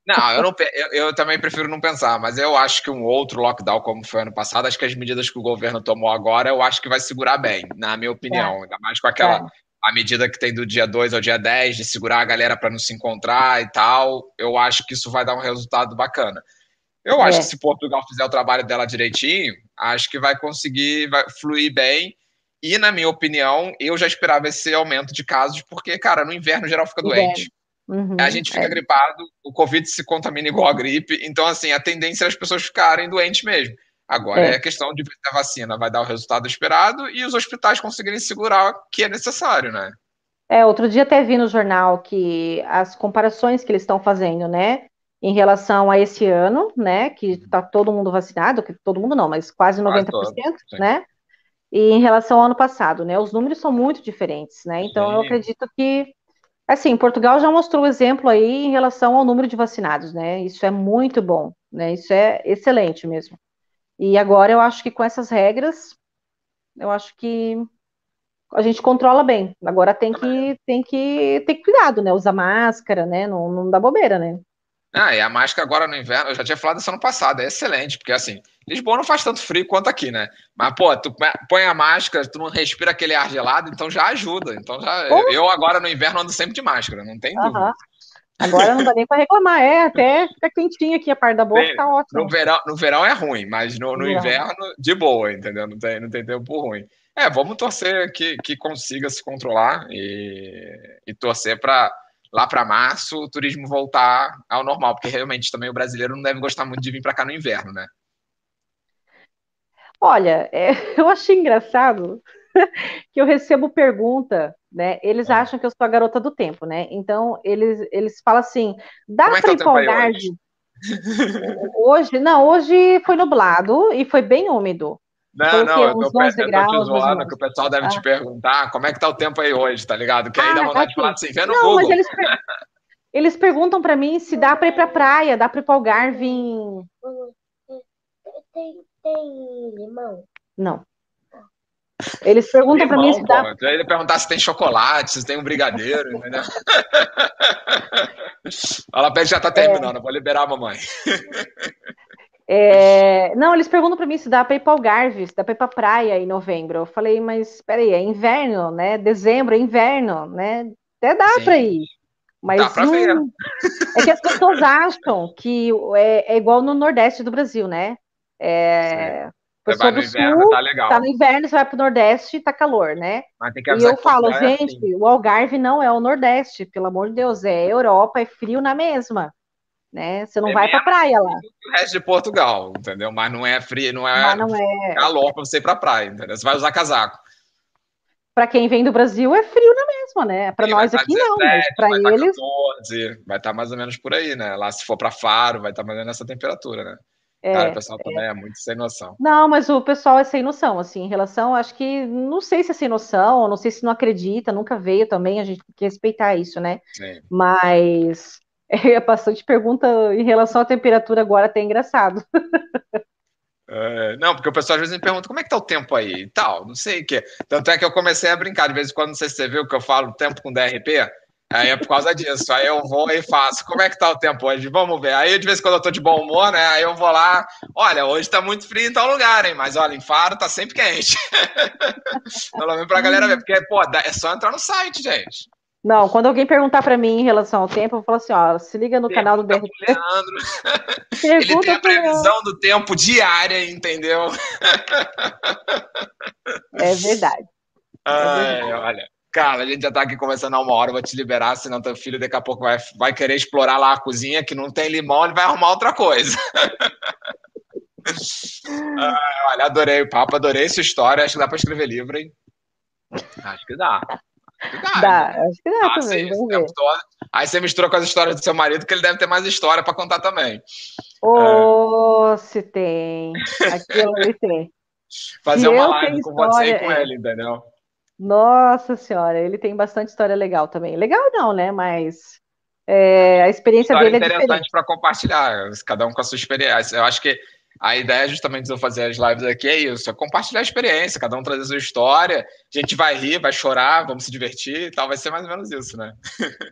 Não, eu, não, eu, eu, também prefiro não pensar, mas eu acho que um outro lockdown, como foi ano passado, acho que as medidas que o governo tomou agora, eu acho que vai segurar bem, na minha opinião. É. Ainda mais com aquela é. A medida que tem do dia 2 ao dia 10, de segurar a galera para não se encontrar e tal. Eu acho que isso vai dar um resultado bacana. Eu é. acho que se Portugal fizer o trabalho dela direitinho, acho que vai conseguir vai fluir bem. E, na minha opinião, eu já esperava esse aumento de casos, porque, cara, no inverno geral fica doente. Uhum, a gente fica é. gripado, o Covid se contamina igual a gripe, então, assim, a tendência é as pessoas ficarem doentes mesmo. Agora é, é questão de ver se a vacina vai dar o resultado esperado e os hospitais conseguirem segurar o que é necessário, né? É, outro dia até vi no jornal que as comparações que eles estão fazendo, né? em relação a esse ano, né, que está todo mundo vacinado, que todo mundo não, mas quase 90%, quase né? E em relação ao ano passado, né? Os números são muito diferentes, né? Então Sim. eu acredito que assim, Portugal já mostrou exemplo aí em relação ao número de vacinados, né? Isso é muito bom, né? Isso é excelente mesmo. E agora eu acho que com essas regras, eu acho que a gente controla bem. Agora tem que tem que ter cuidado, né? Usar máscara, né? Não, não dá bobeira, né? Ah, e a máscara agora no inverno, eu já tinha falado isso ano passado, é excelente, porque assim, Lisboa não faz tanto frio quanto aqui, né? Mas, pô, tu põe a máscara, tu não respira aquele ar gelado, então já ajuda. Então já. Eu agora no inverno ando sempre de máscara, não tem dúvida. Agora não dá nem para reclamar, é, até fica quentinho aqui a parte da boca, tá ótimo. No verão, no verão é ruim, mas no, no inverno, de boa, entendeu? Não tem, não tem tempo ruim. É, vamos torcer que, que consiga se controlar e, e torcer para lá para março o turismo voltar ao normal, porque realmente também o brasileiro não deve gostar muito de vir para cá no inverno, né? Olha, é, eu achei engraçado que eu recebo pergunta, né? Eles é. acham que eu sou a garota do tempo, né? Então eles, eles falam assim: dá é para empolgar hoje? hoje? Não, hoje foi nublado e foi bem úmido. Não, não, eu tô, eu graus, tô te zoando, que o pessoal deve ah. te perguntar como é que tá o tempo aí hoje, tá ligado? Que aí ah, dá vontade de falar assim, vê no não, Google. Mas eles, eles perguntam para mim se dá para ir pra praia, dá para ir pra Algarve Tem, tem limão? Não. Eles perguntam para mim se dá. Pô. Ele perguntar se tem chocolate, se tem um brigadeiro, entendeu? Ela pede já tá terminando, é... vou liberar a mamãe. É, não, eles perguntam para mim se dá para ir para Algarve, se dá para ir para praia em novembro. Eu falei, mas espera aí, é inverno, né? Dezembro é inverno, né? Até dá para ir. Mas dá pra não... ver. é que as pessoas acham que é, é, igual no Nordeste do Brasil, né? É, Pessoa do inverno, sul, tá legal. Tá no inverno, você vai pro Nordeste, tá calor, né? e eu falo, é gente, assim. o Algarve não é o Nordeste, pelo amor de Deus, é Europa, é frio na mesma né? Você não é vai para praia lá. O resto de Portugal, entendeu? Mas não é frio, não é, não é... calor para você ir para praia, entendeu? Você vai usar casaco. Para quem vem do Brasil é frio na mesma, né? Para nós aqui 17, não, mas para eles 14, vai estar tá mais ou menos por aí, né? Lá se for para Faro, vai estar tá mais ou menos nessa temperatura, né? É, Cara, o pessoal é. também é muito sem noção. Não, mas o pessoal é sem noção, assim, em relação, acho que, não sei se é sem noção, não sei se não acredita, nunca veio também, a gente tem que respeitar isso, né? Sim. Mas é bastante pergunta em relação à temperatura agora, até engraçado. É, não, porque o pessoal às vezes me pergunta como é que tá o tempo aí e tal, não sei o que. Tanto é que eu comecei a brincar, de vez em quando, não sei se você viu que eu falo tempo com DRP, aí é por causa disso. Aí eu vou e faço, como é que tá o tempo hoje? Vamos ver. Aí de vez em quando eu tô de bom humor, né? Aí eu vou lá, olha, hoje tá muito frio em tal lugar, hein? Mas olha, em Faro tá sempre quente. Pelo menos pra galera ver, porque, pô, é só entrar no site, gente. Não, quando alguém perguntar para mim em relação ao tempo, eu falo assim, ó, se liga no Pergunta canal do BRT. Leandro. Ele tem a previsão do tempo diária, entendeu? É verdade. Ai, é verdade. olha, cara, a gente já tá aqui conversando há uma hora, vou te liberar, senão teu filho daqui a pouco vai, vai querer explorar lá a cozinha, que não tem limão, ele vai arrumar outra coisa. Ai, olha, adorei o papo, adorei sua história, acho que dá para escrever livro, hein? Acho que dá. Dá, dá acho que dá ah, também. Sim, Aí você mistura com as histórias do seu marido, que ele deve ter mais história para contar também. Oh, é. se tem. Aquilo ele tem. Fazer se uma live com história, você e com é. ele, entendeu? Nossa senhora, ele tem bastante história legal também. Legal não, né? Mas é, a experiência história dele é interessante para compartilhar, cada um com a sua experiência. Eu acho que a ideia justamente de eu fazer as lives aqui é isso, é compartilhar a experiência, cada um trazer a sua história, a gente vai rir, vai chorar, vamos se divertir e tal, vai ser mais ou menos isso, né?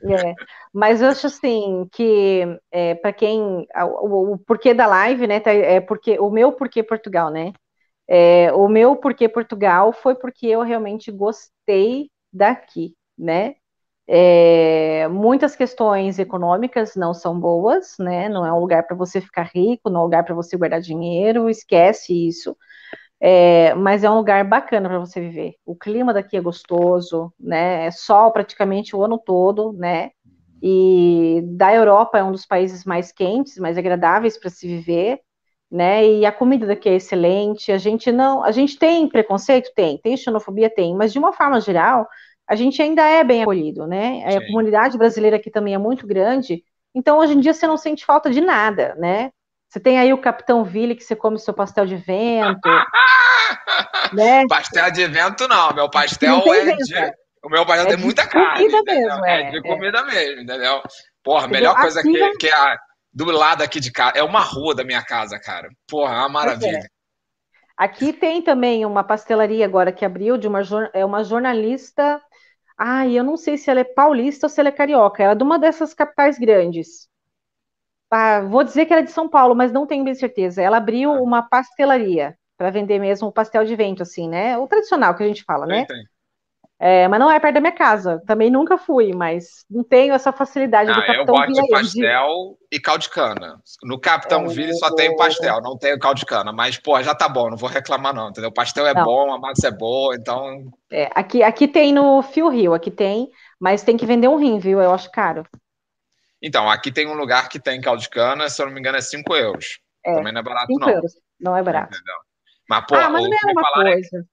É, mas eu acho assim que é, para quem o, o, porquê da live, né, tá, é porque o meu porquê Portugal, né? É, o meu porquê Portugal foi porque eu realmente gostei daqui, né? É, muitas questões econômicas não são boas, né? Não é um lugar para você ficar rico, não é um lugar para você guardar dinheiro, esquece isso. É, mas é um lugar bacana para você viver. O clima daqui é gostoso, né? É sol praticamente o ano todo, né? E da Europa é um dos países mais quentes, mais agradáveis para se viver, né? E a comida daqui é excelente. A gente não, a gente tem preconceito, tem, tem xenofobia, tem, mas de uma forma geral a gente ainda é bem acolhido, né? Sim. A comunidade brasileira aqui também é muito grande, então hoje em dia você não sente falta de nada, né? Você tem aí o Capitão Ville que você come seu pastel de vento. né? Pastel de vento não, meu pastel é vento, de. É. O meu pastel é tem muita carne. Comida mesmo, é, é de comida mesmo, entendeu? Porra, a melhor coisa que, que é do lado aqui de casa. É uma rua da minha casa, cara. Porra, é uma maravilha. É. Aqui tem também uma pastelaria agora que abriu de uma, é uma jornalista Ai, eu não sei se ela é paulista ou se ela é carioca. Ela é de uma dessas capitais grandes. Ah, vou dizer que ela é de São Paulo, mas não tenho bem certeza. Ela abriu ah. uma pastelaria para vender mesmo o pastel de vento, assim, né? O tradicional que a gente fala, né? Tem. É, mas não é perto da minha casa. Também nunca fui, mas não tenho essa facilidade ah, do Capitão Eu gosto de pastel e caldo de cana. No Capitão é, Ville só tem pastel, não tem caldo de cana. Mas, pô, já tá bom, não vou reclamar não, entendeu? O pastel é não. bom, a massa é boa, então... É, aqui, aqui tem no Fio Rio, aqui tem, mas tem que vender um rim, viu? Eu acho caro. Então, aqui tem um lugar que tem caldo de cana, se eu não me engano é 5 euros. É, Também não é barato, 5 não. euros, não é barato. Entendeu? Mas, pô, ah, mas não é uma coisa.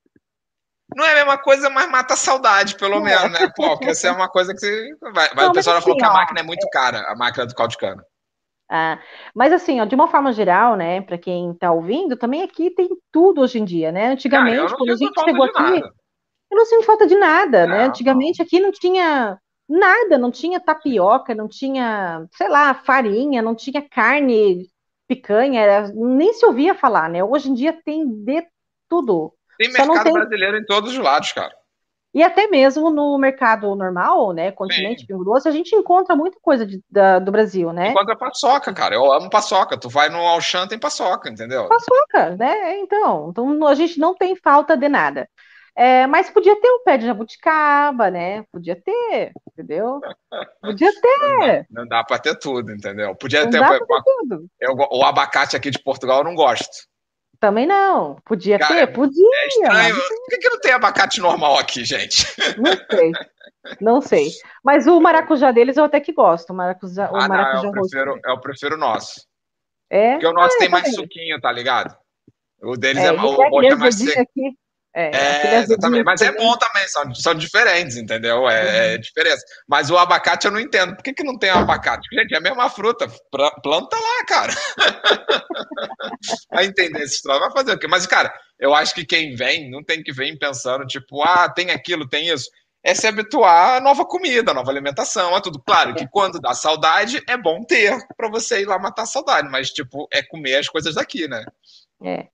Não é a mesma coisa, mas mata a saudade, pelo não é. menos, é. né? Pô, porque essa é uma coisa que você. Vai, não, o pessoal já falou assim, que a máquina é muito cara, a máquina do caldo de cana. Ah, mas assim, ó, de uma forma geral, né, para quem está ouvindo, também aqui tem tudo hoje em dia, né? Antigamente, Cara, quando a gente chegou aqui, eu não sinto falta de nada, né? Antigamente aqui não tinha nada, não tinha tapioca, não tinha, sei lá, farinha, não tinha carne, picanha, nem se ouvia falar, né? Hoje em dia tem de tudo. Tem mercado tem... brasileiro em todos os lados, cara. E até mesmo no mercado normal, né, continente Pingo Doce, a gente encontra muita coisa de, da, do Brasil, né? Encontra paçoca, cara. Eu amo paçoca. Tu vai no Auchan, tem paçoca, entendeu? Paçoca, né? Então, então a gente não tem falta de nada. É, mas podia ter um pé de jabuticaba, né? Podia ter, entendeu? Podia ter. Não dá, dá para ter tudo, entendeu? Podia não ter, ter tudo. Eu, o abacate aqui de Portugal eu não gosto. Também não. Podia Cara, ter? Podia. É estranho. Por que, que não tem abacate normal aqui, gente? Não sei. Não sei. Mas o maracujá deles eu até que gosto. O maracujá, ah, o maracujá não, eu, prefiro, eu prefiro o nosso. É? Porque o nosso é, tem mais suquinho, tá ligado? O deles é, é, o, o é mais seco. Aqui. É, é exatamente. Mas é bom também, são, são diferentes, entendeu? É, uhum. é, diferença. Mas o abacate eu não entendo. Por que, que não tem abacate? Gente, é a mesma fruta. Planta lá, cara. vai entender essa história. Vai fazer o quê? Mas, cara, eu acho que quem vem não tem que vir pensando, tipo, ah, tem aquilo, tem isso. É se habituar à nova comida, à nova alimentação, a tudo. Claro que quando dá saudade, é bom ter para você ir lá matar a saudade, mas, tipo, é comer as coisas daqui, né? É.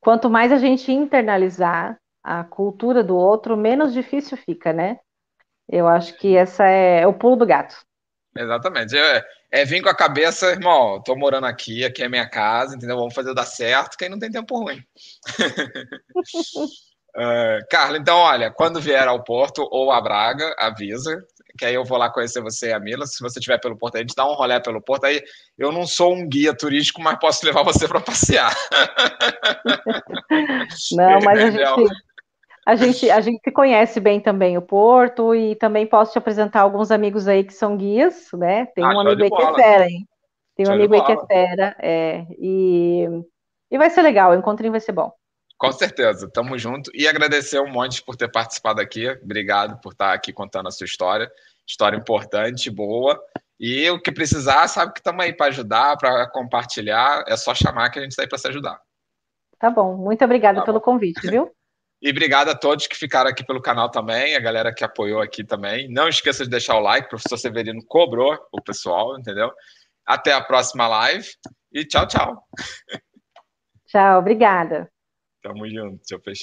Quanto mais a gente internalizar a cultura do outro, menos difícil fica, né? Eu acho que essa é, o pulo do gato. Exatamente. É, é vir com a cabeça, irmão, tô morando aqui, aqui é minha casa, entendeu? Vamos fazer dar certo, que aí não tem tempo ruim. uh, Carla, então, olha, quando vier ao Porto ou a Braga, avisa. que aí eu vou lá conhecer você e a Mila. Se você estiver pelo Porto, a gente dá um rolê pelo Porto. Aí eu não sou um guia turístico, mas posso levar você para passear. Não, mas a gente, a gente, a gente conhece bem também o Porto e também posso te apresentar alguns amigos aí que são guias, né? Tem ah, um amigo aí que é fera, hein? Tem um show amigo aí que é fera, é, e, e vai ser legal, o encontrinho vai ser bom. Com certeza, tamo junto. E agradecer um monte por ter participado aqui. Obrigado por estar aqui contando a sua história. História importante, boa. E o que precisar, sabe que estamos aí para ajudar, para compartilhar. É só chamar que a gente está aí para se ajudar. Tá bom. Muito obrigada tá pelo bom. convite, viu? E obrigado a todos que ficaram aqui pelo canal também, a galera que apoiou aqui também. Não esqueça de deixar o like, o professor Severino cobrou o pessoal, entendeu? Até a próxima live e tchau, tchau. Tchau, obrigada. Tamo junto, deixa eu fechar.